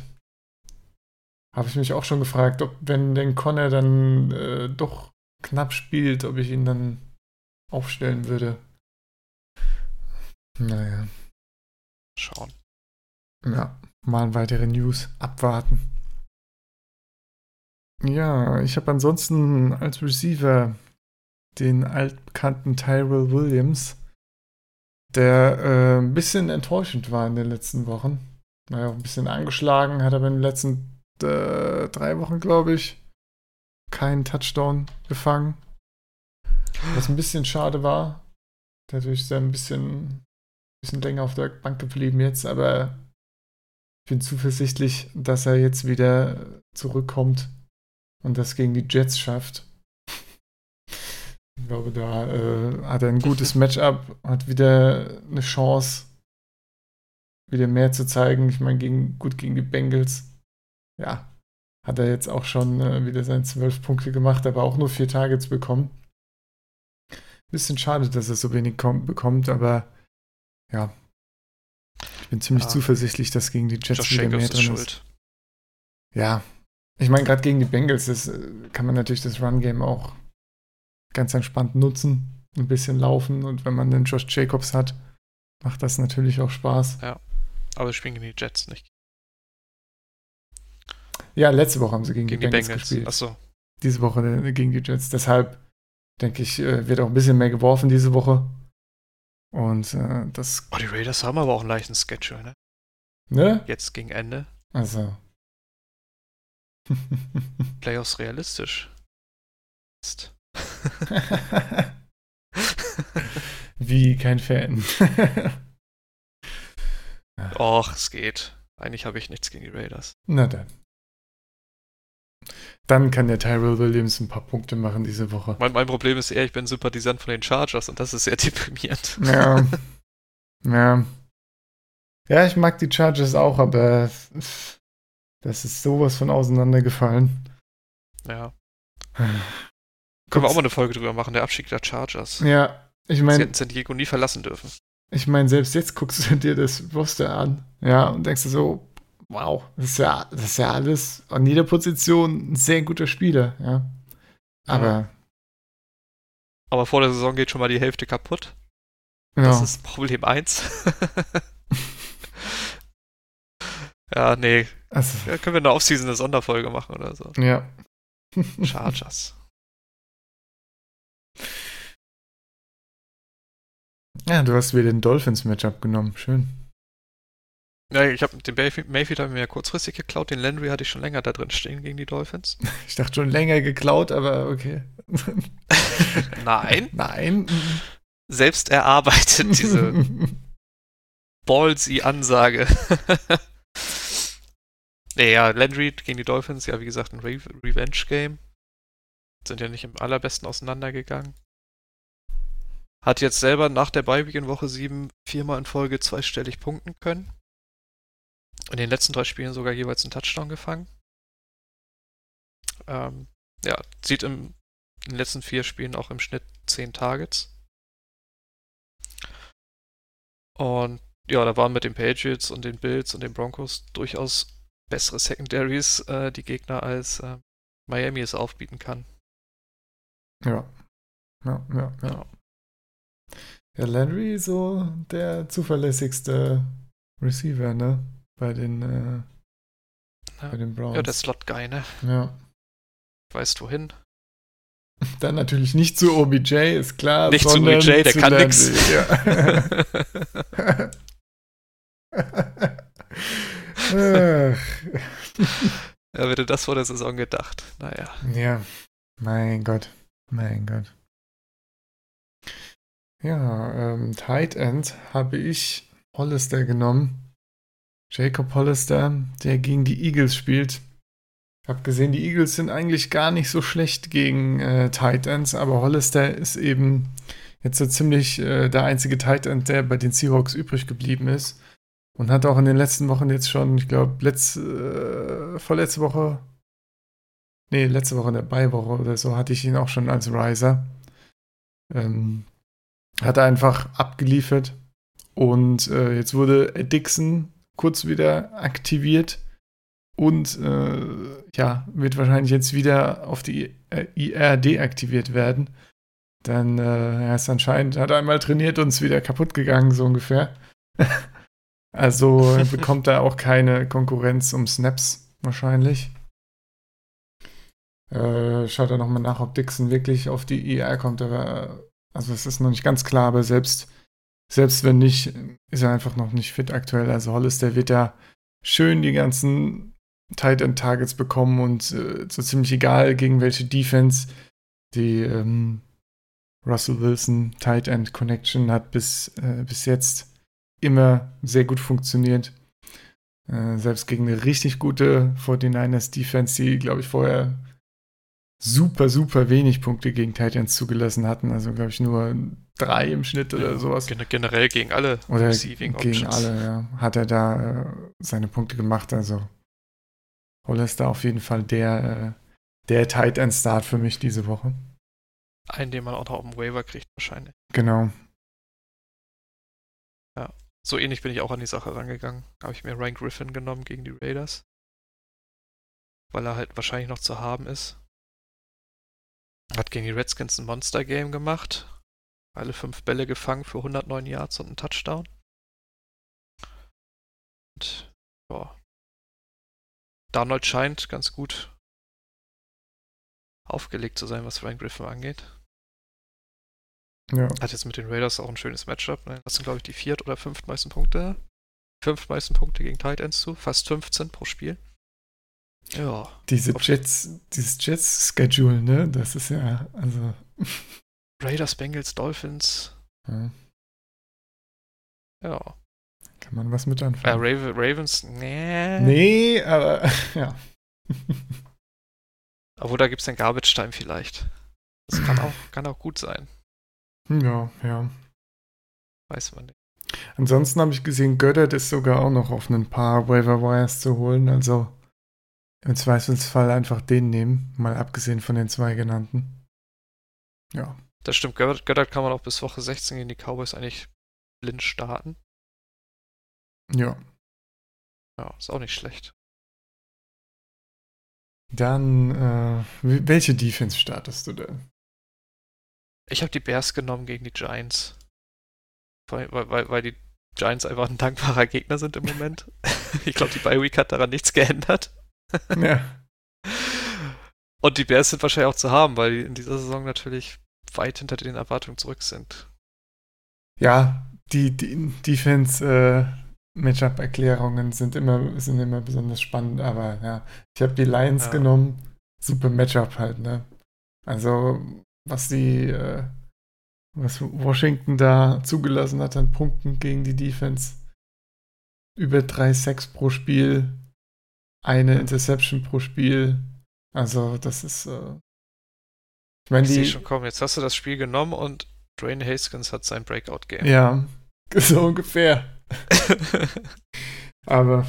Habe ich mich auch schon gefragt, ob, wenn den Connor dann äh, doch knapp spielt, ob ich ihn dann aufstellen würde. Naja. Schauen. Ja, mal weitere News abwarten. Ja, ich habe ansonsten als Receiver den altbekannten Tyrell Williams, der äh, ein bisschen enttäuschend war in den letzten Wochen. Naja, ein bisschen angeschlagen, hat aber in den letzten äh, drei Wochen, glaube ich, keinen Touchdown gefangen. Was ein bisschen schade war. Dadurch ist er ein bisschen, bisschen länger auf der Bank geblieben jetzt, aber ich bin zuversichtlich, dass er jetzt wieder zurückkommt und das gegen die Jets schafft. Ich glaube, da äh, hat er ein gutes Matchup, hat wieder eine Chance, wieder mehr zu zeigen. Ich meine, gegen, gut gegen die Bengals. Ja, hat er jetzt auch schon äh, wieder seine zwölf Punkte gemacht, aber auch nur vier Targets bekommen. Bisschen schade, dass er so wenig bekommt, aber ja. Ich bin ziemlich ja. zuversichtlich, dass gegen die Jets Josh wieder Jacobs mehr drin ist. Schuld. Ja. Ich meine, gerade gegen die Bengals das, äh, kann man natürlich das Run-Game auch ganz entspannt nutzen, ein bisschen laufen und wenn man den Josh Jacobs hat, macht das natürlich auch Spaß. Ja. Aber spielen gegen die Jets nicht. Ja, letzte Woche haben sie gegen, gegen die, Bengals, Bengals gespielt. Achso. Diese Woche äh, gegen die Jets. Deshalb denke ich, äh, wird auch ein bisschen mehr geworfen diese Woche. Und äh, das. Oh, die Raiders haben aber auch einen leichten Schedule, ne? Ne? Jetzt gegen Ende. Also. Playoffs realistisch. Ist. Wie kein Fan. Och, es geht. Eigentlich habe ich nichts gegen die Raiders. Na dann. Dann kann der Tyrell Williams ein paar Punkte machen diese Woche. Mein, mein Problem ist eher, ich bin Sympathisant von den Chargers und das ist sehr deprimierend. Ja. ja. Ja, ich mag die Chargers auch, aber das ist sowas von auseinandergefallen. Ja. Können wir auch mal eine Folge drüber machen, der Abschied der Chargers. Ja, ich meine. Sie hätten San Diego nie verlassen dürfen. Ich meine, selbst jetzt guckst du dir das Roster an, ja, und denkst du so, wow, das ist ja, das ist ja alles an jeder Position ein sehr guter Spieler, ja. Aber. Ja. Aber vor der Saison geht schon mal die Hälfte kaputt. Ja. Das ist Problem 1. ja, nee. Also, ja, können wir eine Offseason eine Sonderfolge machen oder so. Ja. Chargers. Ja, du hast wieder den Dolphins-Matchup genommen. Schön. Ja, ich habe den Mayfield, Mayfield habe mir ja kurzfristig geklaut. Den Landry hatte ich schon länger da drin stehen gegen die Dolphins. Ich dachte schon länger geklaut, aber okay. Nein. Nein. Selbst erarbeitet diese ballsy Ansage. nee, ja, Landry gegen die Dolphins, ja, wie gesagt, ein Re Revenge-Game. Sind ja nicht im allerbesten auseinandergegangen. Hat jetzt selber nach der Bye in Woche 7 viermal in Folge zweistellig punkten können. In den letzten drei Spielen sogar jeweils einen Touchdown gefangen. Ähm, ja, sieht im, in den letzten vier Spielen auch im Schnitt 10 Targets. Und ja, da waren mit den Patriots und den Bills und den Broncos durchaus bessere Secondaries äh, die Gegner als äh, Miami es aufbieten kann. Ja. Ja, ja, ja. Ja, Landry so der zuverlässigste Receiver, ne? Bei den, äh, ja. bei den Browns. Ja, der Slot-Guy, ne? Ja. Weißt wohin? Dann natürlich nicht zu OBJ, ist klar. Nicht zu OBJ, der kann nichts. Ja. ja, hätte das vor der Saison gedacht. Naja. Ja, mein Gott. Mein Gott. Ja, ähm, Tight End habe ich Hollister genommen. Jacob Hollister, der gegen die Eagles spielt. Ich habe gesehen, die Eagles sind eigentlich gar nicht so schlecht gegen äh, Tight Ends, aber Hollister ist eben jetzt so ziemlich äh, der einzige Tight End, der bei den Seahawks übrig geblieben ist. Und hat auch in den letzten Wochen jetzt schon, ich glaube, letzte, äh, vorletzte Woche, nee, letzte Woche in der Beiwoche oder so, hatte ich ihn auch schon als Riser. Ähm, hat einfach abgeliefert. Und äh, jetzt wurde Dixon kurz wieder aktiviert und äh, ja, wird wahrscheinlich jetzt wieder auf die IR deaktiviert werden. Dann äh, er ist anscheinend, hat einmal trainiert und ist wieder kaputt gegangen, so ungefähr. also bekommt er auch keine Konkurrenz um Snaps wahrscheinlich. Äh, schaut er nochmal nach, ob Dixon wirklich auf die IR kommt, aber also es ist noch nicht ganz klar, aber selbst, selbst wenn nicht, ist er einfach noch nicht fit aktuell. Also Hollister wird ja schön die ganzen Tight End Targets bekommen und äh, so ziemlich egal gegen welche Defense die ähm, Russell Wilson Tight End Connection hat bis, äh, bis jetzt immer sehr gut funktioniert. Äh, selbst gegen eine richtig gute 49ers Defense, die, glaube ich, vorher super, super wenig Punkte gegen Titans zugelassen hatten. Also, glaube ich, nur drei im Schnitt oder ja, sowas. Generell gegen alle oder Receiving Gegen Options. alle, ja. Hat er da äh, seine Punkte gemacht. Also, Hollister auf jeden Fall der, äh, der Tight End Start für mich diese Woche. Einen, den man auch noch auf dem Waiver kriegt, wahrscheinlich. Genau. Ja. So ähnlich bin ich auch an die Sache rangegangen. Habe ich mir Ryan Griffin genommen gegen die Raiders. Weil er halt wahrscheinlich noch zu haben ist. Hat gegen die Redskins ein Monster-Game gemacht. Alle fünf Bälle gefangen für 109 Yards und einen Touchdown. Und, ja. Darnold scheint ganz gut aufgelegt zu sein, was Ryan Griffin angeht. Ja. Hat jetzt mit den Raiders auch ein schönes Matchup. Ne? Das sind, glaube ich, die viert- oder fünftmeisten Punkte. Fünftmeisten Punkte gegen Tight Ends zu. Fast 15 pro Spiel. Ja. Diese Jets, dieses Jets-Schedule, ne? Das ist ja, also. Raiders, Bengals, Dolphins. Ja. ja. Kann man was mit anfangen? Äh, Raven, Ravens, nee. Nee, aber ja. Obwohl, da gibt es den Garbage Time vielleicht. Das kann auch, kann auch gut sein. Ja, ja. Weiß man nicht. Ansonsten habe ich gesehen, Göttert ist sogar auch noch auf ein paar Waiver Wires zu holen. Also im Zweifelsfall einfach den nehmen, mal abgesehen von den zwei genannten. Ja. Das stimmt, Goddard kann man auch bis Woche 16 gegen die Cowboys eigentlich blind starten. Ja. Ja, ist auch nicht schlecht. Dann, äh, welche Defense startest du denn? Ich habe die Bears genommen gegen die Giants. Weil, weil, weil die Giants einfach ein dankbarer Gegner sind im Moment. ich glaube, die Bye Week hat daran nichts geändert. ja. Und die Bears sind wahrscheinlich auch zu haben, weil die in dieser Saison natürlich weit hinter den Erwartungen zurück sind. ja, die, die Defense-Matchup-Erklärungen äh, sind immer, sind immer besonders spannend, aber ja, ich habe die Lions ja. genommen. Super Matchup halt, ne? Also, was die, äh, was Washington da zugelassen hat an Punkten gegen die Defense. Über 3 6 pro Spiel, eine Interception pro Spiel. Also, das ist. Äh, ich meine, die. Schon kommen. Jetzt hast du das Spiel genommen und Dwayne Haskins hat sein Breakout-Game. Ja, so ungefähr. Aber.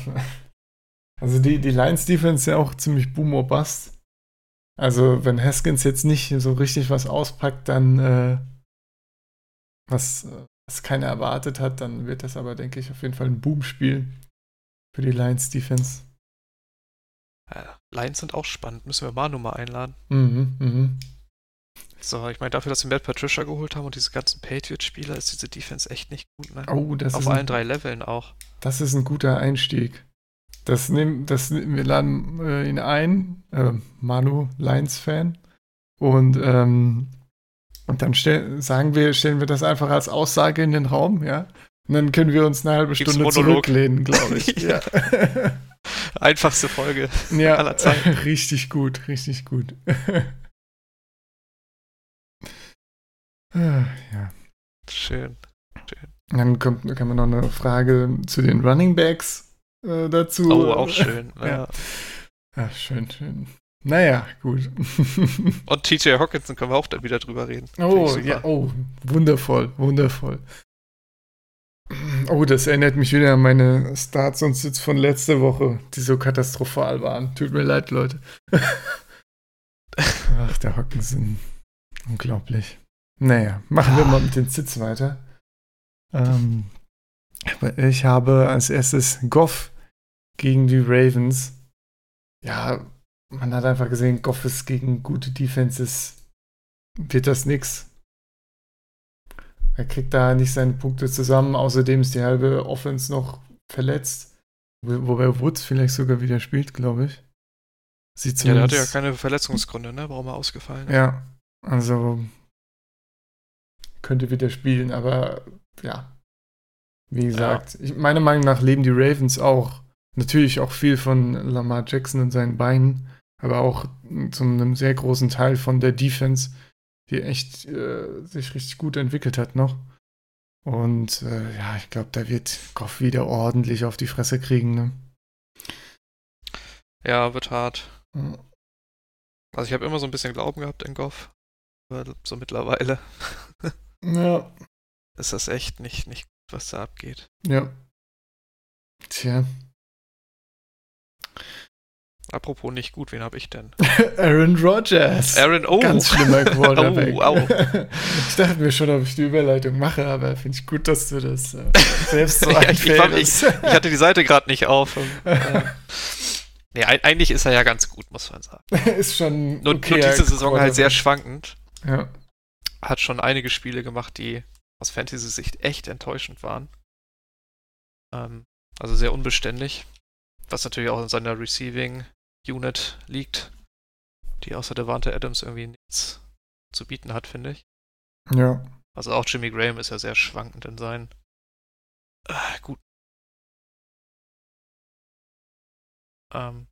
Also, die, die Lions-Defense ist ja auch ziemlich boom or bust. Also, wenn Haskins jetzt nicht so richtig was auspackt, dann. Äh, was, was keiner erwartet hat, dann wird das aber, denke ich, auf jeden Fall ein Boom-Spiel für die Lions-Defense. Ja, Lions sind auch spannend. Müssen wir Manu mal einladen. Mhm, mhm. So, ich meine, dafür, dass wir Matt Patricia geholt haben und diese ganzen Patriots-Spieler, ist diese Defense echt nicht gut, ne? Oh, das Auf ist allen ein, drei Leveln auch. Das ist ein guter Einstieg. Das nehmen, das, wir laden äh, ihn ein, äh, Manu, Lions-Fan. Und, ähm, und dann stell, sagen wir, stellen wir das einfach als Aussage in den Raum, ja. Und dann können wir uns eine halbe Gibt's Stunde Monolog. zurücklehnen, glaube ich. ja. Einfachste Folge ja, aller Zeiten. Richtig gut, richtig gut. Ja. Schön. Schön. Dann kommt, kann man noch eine Frage zu den Running Backs äh, dazu. Oh, auch schön. ja. ja. Ach, schön, schön. Naja, gut. Und TJ Hawkinson können wir auch dann wieder drüber reden. Oh, ja, oh, wundervoll, wundervoll. Oh, das erinnert mich wieder an meine Starts und Sits von letzter Woche, die so katastrophal waren. Tut mir leid, Leute. Ach, der Hawkinson. Unglaublich. Naja, machen wir mal mit den Sits weiter. Ähm, ich habe als erstes Goff gegen die Ravens. Ja, man hat einfach gesehen, Goff ist gegen gute Defenses. Wird das nix. Er kriegt da nicht seine Punkte zusammen. Außerdem ist die halbe Offense noch verletzt. Wobei Woods vielleicht sogar wieder spielt, glaube ich. Sieht ja, der hatte ja keine Verletzungsgründe, ne? Warum er ausgefallen ist. Ja, also könnte wieder spielen, aber ja. Wie gesagt, ja. ich, meiner Meinung nach leben die Ravens auch natürlich auch viel von Lamar Jackson und seinen Beinen, aber auch zu einem sehr großen Teil von der Defense, die echt äh, sich richtig gut entwickelt hat noch. Und äh, ja, ich glaube, da wird Goff wieder ordentlich auf die Fresse kriegen. Ne? Ja, wird hart. Also ich habe immer so ein bisschen Glauben gehabt in Goff, so mittlerweile Ja. Ist das echt nicht, nicht gut, was da abgeht. Ja. Tja. Apropos nicht gut, wen habe ich denn? Aaron Rodgers. Aaron, oh. Ganz schlimmer Quarterback. oh, au. Ich dachte mir schon, ob ich die Überleitung mache, aber finde ich gut, dass du das äh, selbst so ich, ich, ich, ich, hatte die Seite gerade nicht auf. Äh, nee, eigentlich ist er ja ganz gut, muss man sagen. ist schon. Nur, okay, nur diese Saison halt sehr schwankend. Ja hat schon einige Spiele gemacht, die aus Fantasy-Sicht echt enttäuschend waren. Ähm, also sehr unbeständig. Was natürlich auch in seiner Receiving-Unit liegt, die außer Devante Adams irgendwie nichts zu bieten hat, finde ich. Ja. Also auch Jimmy Graham ist ja sehr schwankend in seinen äh, gut. Ähm,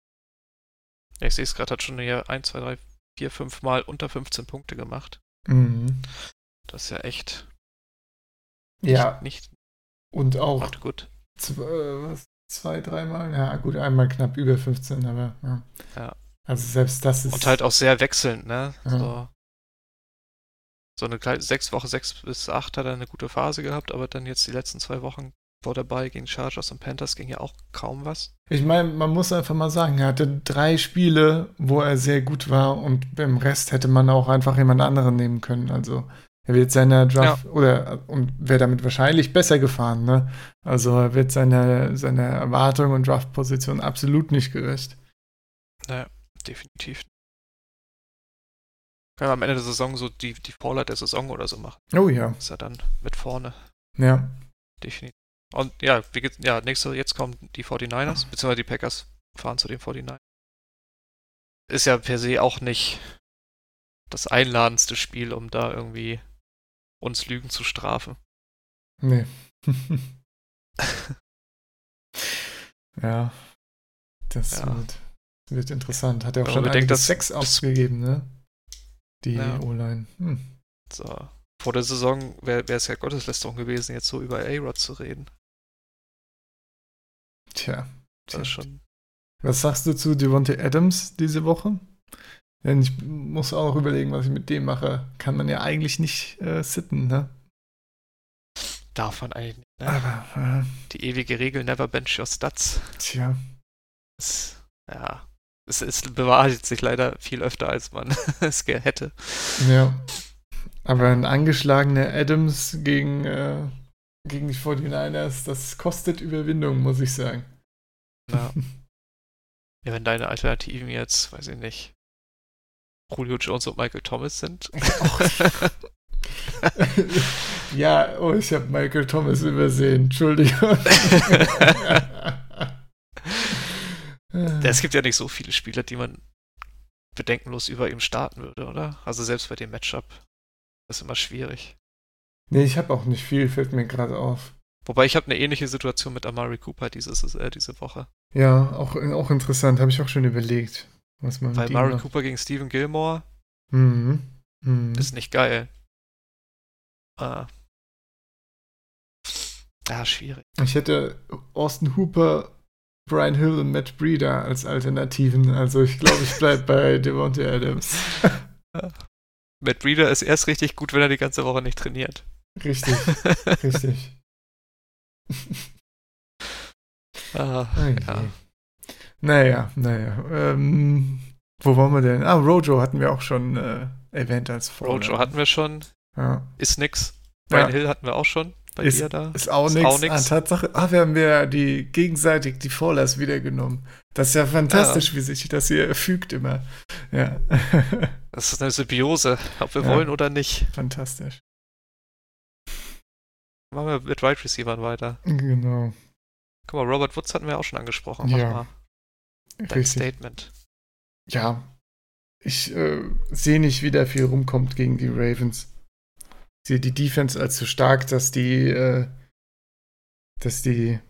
ich sehe es gerade, hat schon hier 1, 2, 3, 4, 5 Mal unter 15 Punkte gemacht. Mhm. Das ist ja echt. Ja. Nicht. Und auch. Gut. Zwei, was, zwei, dreimal? Ja, gut, einmal knapp über 15, aber ja. ja. Also selbst das ist. Und halt auch sehr wechselnd, ne? Ja. So, so eine kleine, sechs Woche, sechs bis acht hat er eine gute Phase gehabt, aber dann jetzt die letzten zwei Wochen vor dabei gegen Chargers und Panthers ging ja auch kaum was. Ich meine, man muss einfach mal sagen, er hatte drei Spiele, wo er sehr gut war und beim Rest hätte man auch einfach jemand anderen nehmen können. Also er wird seiner Draft ja. oder und wäre damit wahrscheinlich besser gefahren, ne? Also er wird seiner seiner Erwartung und Draftposition absolut nicht gerecht. Naja, definitiv. Können wir am Ende der Saison so die, die Fallout der Saison oder so machen. Oh ja. Ist er dann mit vorne. Ja. Definitiv. Und ja, wie geht's, ja, nächste, jetzt kommen die 49ers, beziehungsweise die Packers fahren zu den 49ers. Ist ja per se auch nicht das einladendste Spiel, um da irgendwie uns Lügen zu strafen. Nee. ja. Das Ja. Wird, wird interessant. Hat er auch Wenn schon bedenkt, dass- Sex das- ausgegeben, ne? Die Ja. O-Line. Hm. So. Vor der Saison wäre es ja Gotteslästerung gewesen, jetzt so über A-Rod zu reden. Tja. Das Tja. ist schon. Was sagst du zu Devontae Adams diese Woche? Denn ich muss auch noch überlegen, was ich mit dem mache. Kann man ja eigentlich nicht äh, sitten, ne? Darf man eigentlich nicht. Ne? Aber, äh, Die ewige Regel, never bench your stats. tja. Es, ja. Es, es bewahrheitet sich leider viel öfter, als man es gerne hätte. Ja. Aber ein angeschlagener Adams gegen, äh, gegen die 49ers, das kostet Überwindung, muss ich sagen. Ja. ja, wenn deine Alternativen jetzt, weiß ich nicht, Julio Jones und Michael Thomas sind. ja, oh, ich habe Michael Thomas übersehen. Entschuldigung. es gibt ja nicht so viele Spieler, die man bedenkenlos über ihm starten würde, oder? Also selbst bei dem Matchup. Ist immer schwierig. nee, ich habe auch nicht viel, fällt mir gerade auf. Wobei ich habe eine ähnliche Situation mit Amari Cooper dieses, äh, diese Woche. Ja, auch, auch interessant, habe ich auch schon überlegt, was man Weil macht. Cooper gegen Stephen Gilmore Mhm. Mhm. ist nicht geil. Ah. Ja, schwierig. Ich hätte Austin Hooper, Brian Hill und Matt Breeder als Alternativen. Also ich glaube, ich bleibe bei Devontae Adams. Matt Breeder ist erst richtig gut, wenn er die ganze Woche nicht trainiert. Richtig, richtig. ah, je. ja. Naja, naja. Ähm, wo waren wir denn? Ah, Rojo hatten wir auch schon äh, erwähnt als Vorlage. Rojo hatten wir schon. Ja. Ist nix. Brian Ja. Hill hatten wir auch schon. Bei Ist- dir da. Ist auch Ist nichts. auch nix. Ah, Tatsache. Ah, wir haben ja die gegenseitig die Vorlass wiedergenommen. Das ist ja fantastisch, wie sich das hier fügt immer. Ja. Das ist eine Symbiose, ob wir Ja. wollen oder nicht. fantastisch. Machen wir mit Wide Receivern weiter. Genau. Guck mal, Robert Woods hatten wir auch schon angesprochen. Mach Ja. mal dein Richtig. Statement. Ja. Ich äh, sehe nicht, wie da viel rumkommt gegen die Ravens. Ich sehe die Defense als so stark, dass die, äh, dass die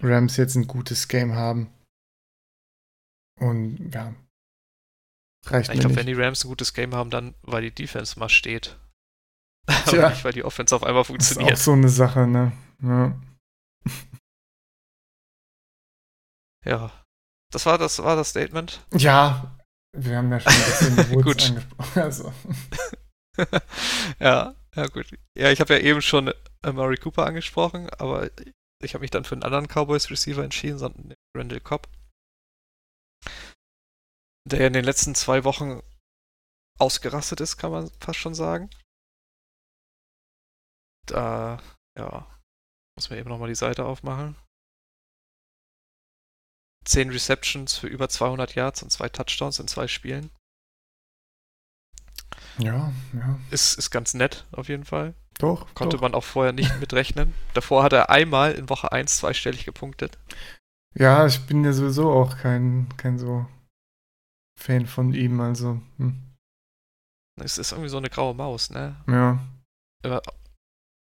Rams jetzt ein gutes Game haben. Und ja. Reicht Ich glaube, wenn die Rams ein gutes Game haben, dann weil die Defense mal steht. Tja. Aber nicht, weil die Offense auf einmal das ist auch funktioniert. so eine Sache, ne? Ja. Ja. Das war das, war das Statement. ja, wir haben ja schon ein bisschen Woods Gut. angesprochen. Also. ja, ja gut. Ja, ich habe ja eben schon Murray Cooper angesprochen, aber ich habe mich dann für einen anderen Cowboys Receiver entschieden, sondern Randall Cobb. Der in den letzten zwei Wochen ausgerastet ist, kann man fast schon sagen. Da, ja, muss mir eben nochmal die Seite aufmachen. 10 Receptions für über 200 Yards und zwei Touchdowns in zwei Spielen. Ja, ja. Ist, ist ganz nett, auf jeden Fall. Doch. Konnte doch. man auch vorher nicht mitrechnen. Davor hat er einmal in Woche 1 zweistellig gepunktet. Ja, ich bin ja sowieso auch kein, kein so Fan von ihm, also. Hm. Es ist irgendwie so eine graue Maus, ne? Ja. Immer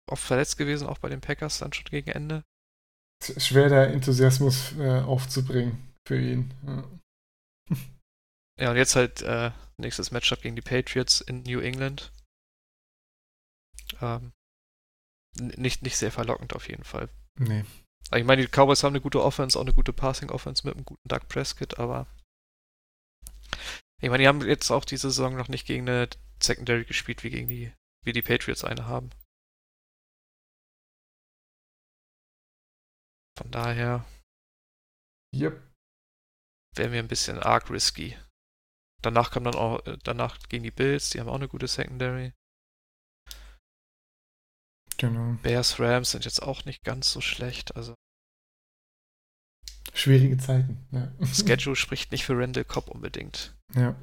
oft verletzt gewesen, auch bei den Packers dann schon gegen Ende. Schwer, da Enthusiasmus äh, aufzubringen für ihn. Ja. Ja, und jetzt halt äh, nächstes Matchup gegen die Patriots in New England. Ähm, nicht, nicht sehr verlockend auf jeden Fall. Nee. Ich meine, die Cowboys haben eine gute Offense, auch eine gute Passing-Offense mit einem guten Doug Prescott, aber ich meine, die haben jetzt auch diese Saison noch nicht gegen eine Secondary gespielt, wie gegen die, wie die Patriots eine haben. Von daher Yep. wäre mir ein bisschen arg risky. Danach kam dann auch, äh, danach gegen die Bills, die haben auch eine gute Secondary. Genau. Bears, Rams sind jetzt auch nicht ganz so schlecht, also Schwierige Zeiten. Ja. Schedule spricht nicht für Randall Cobb unbedingt. ja.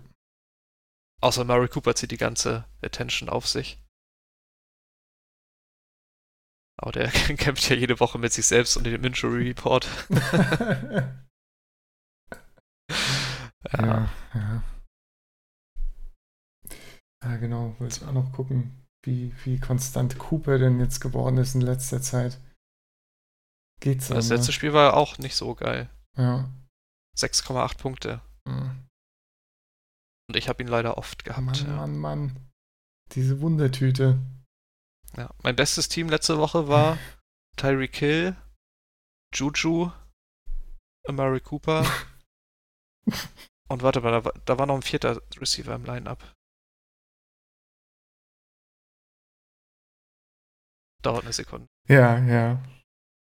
Außer Murray Cooper zieht die ganze Attention auf sich. Aber der kämpft ja jede Woche mit sich selbst und dem Injury Report. ja, ja. Ja, genau. Wollte ich auch noch gucken. wie, wie konstant Cooper denn jetzt geworden ist in letzter Zeit. Geht's Das letzte Spiel war auch nicht so geil. Ja. 6,8 Punkte. Mhm. Und ich habe ihn leider oft gehabt. Mann, ja. Mann, Mann. Diese Wundertüte. Ja. Mein bestes Team letzte Woche war Tyreek Hill, Juju, Amari Cooper und warte mal, da war, da war noch ein vierter Receiver im Line-Up. Dauert eine Sekunde. Ja, ja.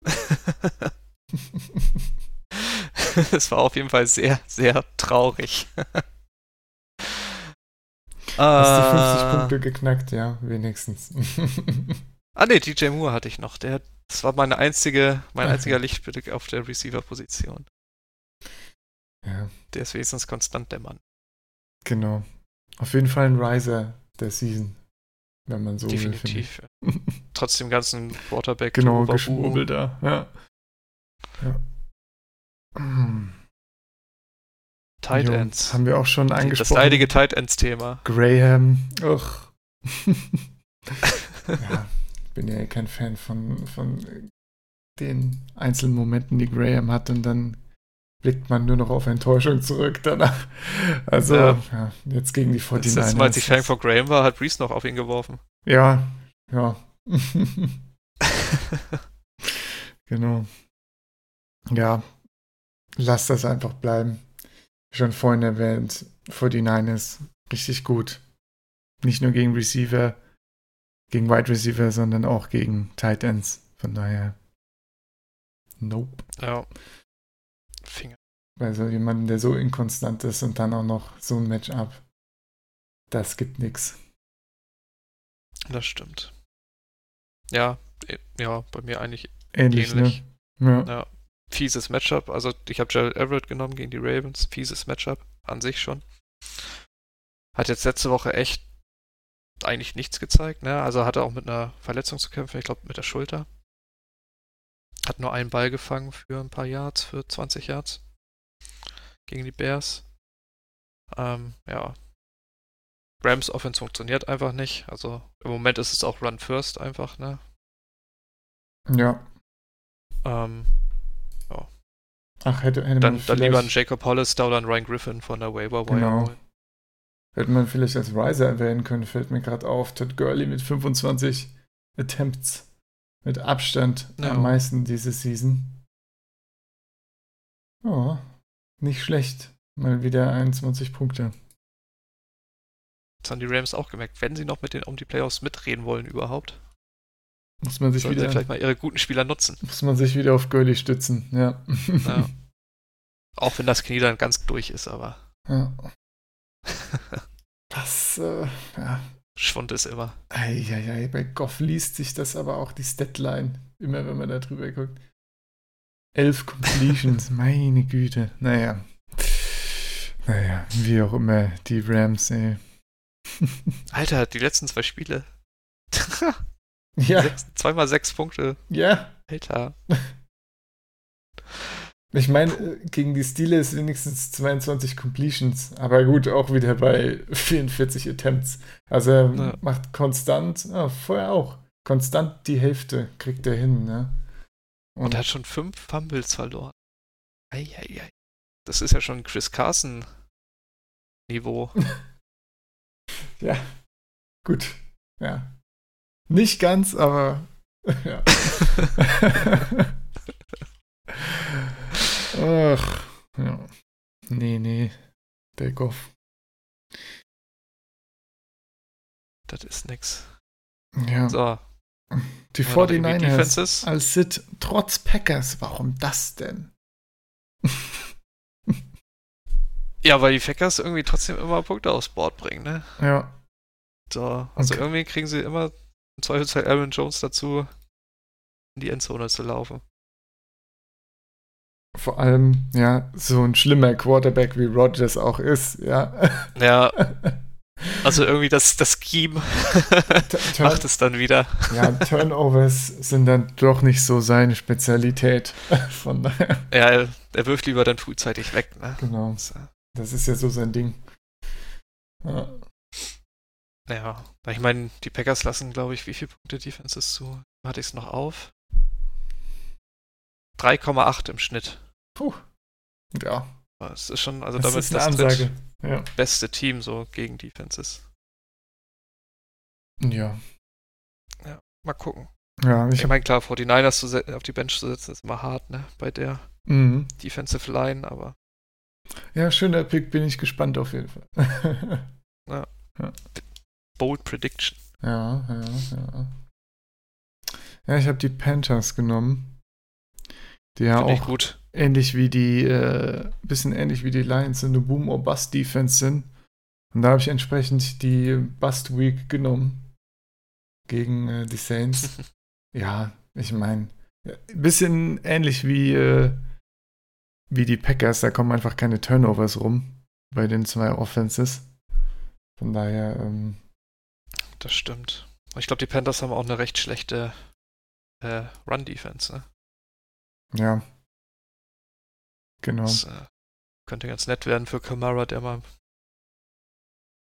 Es war auf jeden Fall sehr, sehr traurig. Hast du 50 Ah. Punkte geknackt, ja, wenigstens. Ah ne, DJ Moore hatte ich noch. Der, das war meine einzige, mein Okay. einziger Lichtblick auf der Receiver-Position. ja, Der ist wenigstens konstant der Mann. genau. Auf jeden Fall ein Riser der Season. Wenn man so will, finde ich. Definitiv. Trotz dem ganzen quarterback Genau. Geschwurbel da. Ja. ja. Tight Ends. Haben wir auch schon Die- Das angesprochen. leidige Tight Ends-Thema. Graham. Ugh. ja, bin ja kein Fan von, von den einzelnen Momenten, die Graham hat und dann blickt man nur noch auf Enttäuschung zurück danach. Also, Ja. ja, jetzt gegen die 49ers. Das letzte Mal, als ich Fan von Graham war, hat Breeze noch auf ihn geworfen. Ja, ja. genau. Ja, lass das einfach bleiben. Schon vorhin erwähnt, 49ers richtig gut. Nicht nur gegen Receiver, gegen Wide Receiver, sondern auch gegen Tight Ends. Von daher, nope. ja. Finger. Bei so jemandem, der so inkonstant ist und dann auch noch so ein Matchup, das gibt nix. Das stimmt. Ja, eh, ja, bei mir eigentlich Ähnlich, ähnlich. ne? Ja. Ja. Fieses Matchup. Also ich habe Gerald Everett genommen gegen die Ravens. Fieses Matchup an sich schon. Hat jetzt letzte Woche echt eigentlich nichts gezeigt. Ne? Also hatte auch mit einer Verletzung zu kämpfen. Ich glaube mit der Schulter. Hat nur einen Ball gefangen für ein paar Yards, für 20 Yards. Gegen die Bears. Ähm, ja. Rams Offense funktioniert einfach nicht. Also im Moment ist es auch Run First einfach, ne? ja. Ähm, Ach, hätte, hätte Dann, man dann lieber einen Jacob Hollister oder einen Ryan Griffin von der Waiver Wire Genau. Hätte man vielleicht als Riser erwähnen können, fällt mir gerade auf. Todd Gurley mit 25 Attempts. Mit Abstand Ja. am meisten diese Season. Oh, nicht schlecht. Mal wieder 21 Punkte. Das haben die Rams auch gemerkt. Wenn sie noch mit den um die Playoffs mitreden wollen überhaupt, Muss man sich, sollen wieder, vielleicht mal ihre guten Spieler nutzen. muss man sich wieder auf Gurley stützen. Ja. Ja. Auch wenn das Knie dann ganz durch ist, aber ja. Das, äh, ja. Schwund ist immer. Eieiei, bei Goff liest sich das aber auch die Statline. Immer wenn man da drüber guckt. Elf Completions, meine Güte. Naja. Naja, wie auch immer, die Rams, ey. Alter, die letzten zwei Spiele. Ja, sechs, zweimal sechs Punkte. ja. Alter. Ich meine, äh, gegen die Steelers wenigstens 22 Completions, aber gut, auch wieder bei 44 Attempts. Also er Ja. macht konstant, ah, vorher auch, konstant die Hälfte kriegt er hin, ne? Und er hat schon fünf Fumbles verloren. Eieiei. Das ist ja schon Chris Carson Niveau. Ja, gut. Ja. Nicht ganz, aber ja. Ach, ja. Nee, nee. Der Goff. das ist nix. Ja. So. die haben wir noch irgendwie 49ers Defenses? als Sit trotz Packers. Warum das denn? Ja, weil die Packers irgendwie trotzdem immer Punkte aufs Board bringen, ne? Ja. So, also Okay. irgendwie kriegen sie immer im Zweifelsfall Aaron Jones dazu, in die Endzone zu laufen. Vor allem, ja, so ein schlimmer Quarterback wie Rodgers auch ist, ja. Ja, also irgendwie das, das Scheme macht es dann wieder. Ja, Turnovers sind dann doch nicht so seine Spezialität. Von daher, Ja, er, wirft lieber dann frühzeitig weg, ne? genau. Das ist ja so sein Ding. Ja. Ja, ich meine, die Packers lassen, glaube ich, wie viele Punkte Defenses zu? Hatte ich es noch auf? 3,8 im Schnitt. Puh. Ja. Das ist schon, also Das damit ist das Ansage. Ja. beste Team so gegen Defenses. Ja. Mal gucken. Ja, Ich ich meine, klar, 49ers zu se- auf die Bench zu setzen, ist immer hart, ne? Bei der mhm. Defensive Line, aber Ja, schöner Pick, bin ich gespannt auf jeden Fall. Bold Prediction. ja, ja, ja. Ja, ich habe die Panthers genommen. Die ja auch gut. ähnlich wie die, äh, bisschen ähnlich wie die Lions eine Boom or Bust Defense sind. Und da habe ich entsprechend die Bust Week genommen gegen äh, die Saints. ja, ich meine, ein bisschen ähnlich wie, äh, wie die Packers, da kommen einfach keine Turnovers rum bei den zwei Offenses. Von daher, ähm, Das stimmt. Und ich glaube, die Panthers haben auch eine recht schlechte äh, Run-Defense, ne? ja. Genau. Das äh, könnte ganz nett werden für Kamara, der mal,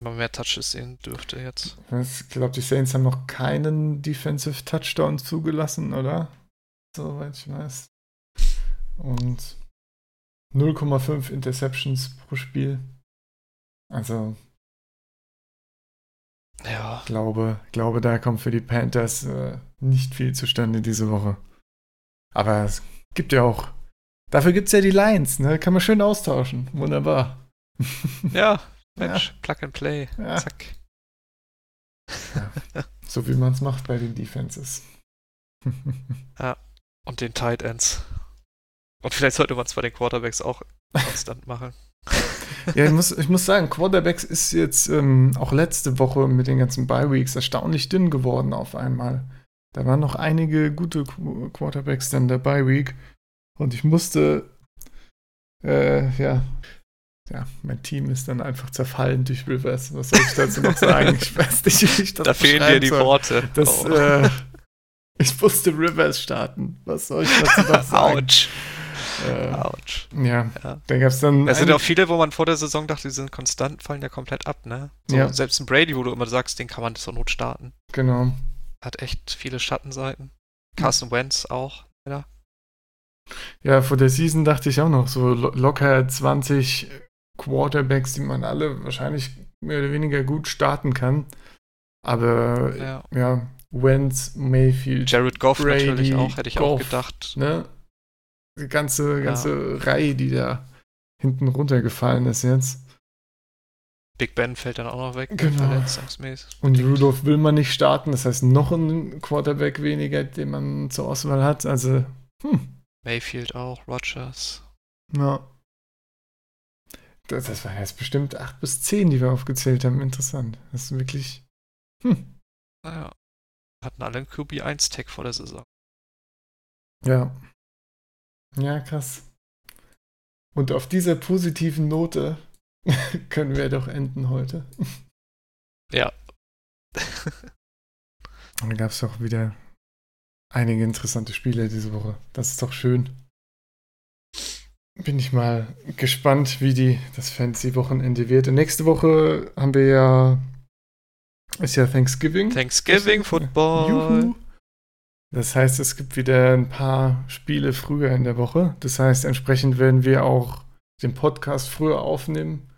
mal mehr Touches sehen dürfte jetzt. Ich glaube, die Saints haben noch keinen Defensive Touchdown zugelassen, oder? Soweit ich weiß. Und 0,5 Interceptions pro Spiel. Also, Ja, glaube, glaube, da kommt für die Panthers äh, nicht viel zustande diese Woche. Aber es gibt ja auch. Dafür gibt es ja die Lions, ne? Kann man schön austauschen. Wunderbar. ja, Mensch, Plug and Play, Ja. zack. So wie man es macht bei den Defenses. Und den Tight Ends. Und vielleicht sollte man es bei den Quarterbacks auch konstant machen. Ja, ich muss, ich muss sagen, Quarterbacks ist jetzt ähm, auch letzte Woche mit den ganzen Bye-Weeks erstaunlich dünn geworden auf einmal. Da waren noch einige gute Qu- Quarterbacks dann der Bye-Week. Und ich musste, äh, ja, ja, mein Team ist dann einfach zerfallen durch Rivers. Was soll ich dazu noch sagen? Ich weiß nicht, wie ich das Da fehlen dir die soll. Worte. Das, Oh. äh, ich musste Rivers starten. Was soll ich dazu noch sagen? Autsch. Äh, Autsch. ja, Ja. da gab es dann. Es sind auch viele, wo man vor der Saison dachte, die sind konstant, fallen ja komplett ab, ne? So, Ja. Selbst ein Brady, wo du immer sagst, den kann man zur Not starten. Genau. Hat echt viele Schattenseiten. Carson Wentz auch. Ja. Ja, vor der Season dachte ich auch noch so lo locker 20 Quarterbacks, die man alle wahrscheinlich mehr oder weniger gut starten kann. Aber ja. ja, Wentz, Mayfield, Jared Goff Brady, natürlich auch, hätte ich auch Goff. gedacht. ne? Die ganze, Ja. ganze Reihe, die da hinten runtergefallen ist jetzt. Big Ben fällt dann auch noch weg, Genau. verletzungsmäßig. Und Rudolph will man nicht starten, das heißt noch ein Quarterback weniger, den man zur Auswahl hat. Also, hm, Mayfield auch, Rogers. Ja. Das, das war jetzt bestimmt 8 bis 10, die wir aufgezählt haben. Interessant. Das ist wirklich. Hm. Naja. Hatten alle einen QB1-Tag vor der Saison. Ja. Ja, krass. Und auf dieser positiven Note können wir doch enden heute. Ja. Und da gab es auch wieder einige interessante Spiele diese Woche. Das ist doch schön. Bin ich mal gespannt, wie die, das Fantasy-Wochenende wird. Und nächste Woche haben wir ja, ist ja Thanksgiving. Thanksgiving Football. Juhu. Das heißt, es gibt wieder ein paar Spiele früher in der Woche. Das heißt, entsprechend werden wir auch den Podcast früher aufnehmen.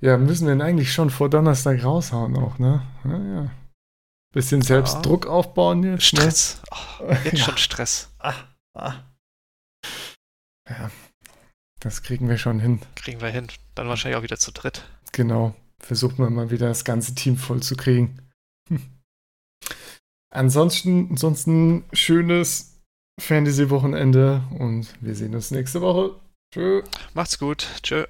Ja, müssen wir ihn eigentlich schon vor Donnerstag raushauen auch, ne? Ja, ja. Bisschen selbst Ja. Druck aufbauen jetzt. Stress. Oh, Ne? jetzt Ja. schon Stress. Ah, ah. Ja, das kriegen wir schon hin. Kriegen wir hin. Dann wahrscheinlich auch wieder zu dritt. Genau. Versuchen wir mal wieder das ganze Team voll zu kriegen. Hm. Ansonsten, ansonsten schönes Fantasy-Wochenende und wir sehen uns nächste Woche. Tschö. Macht's gut. Tschö.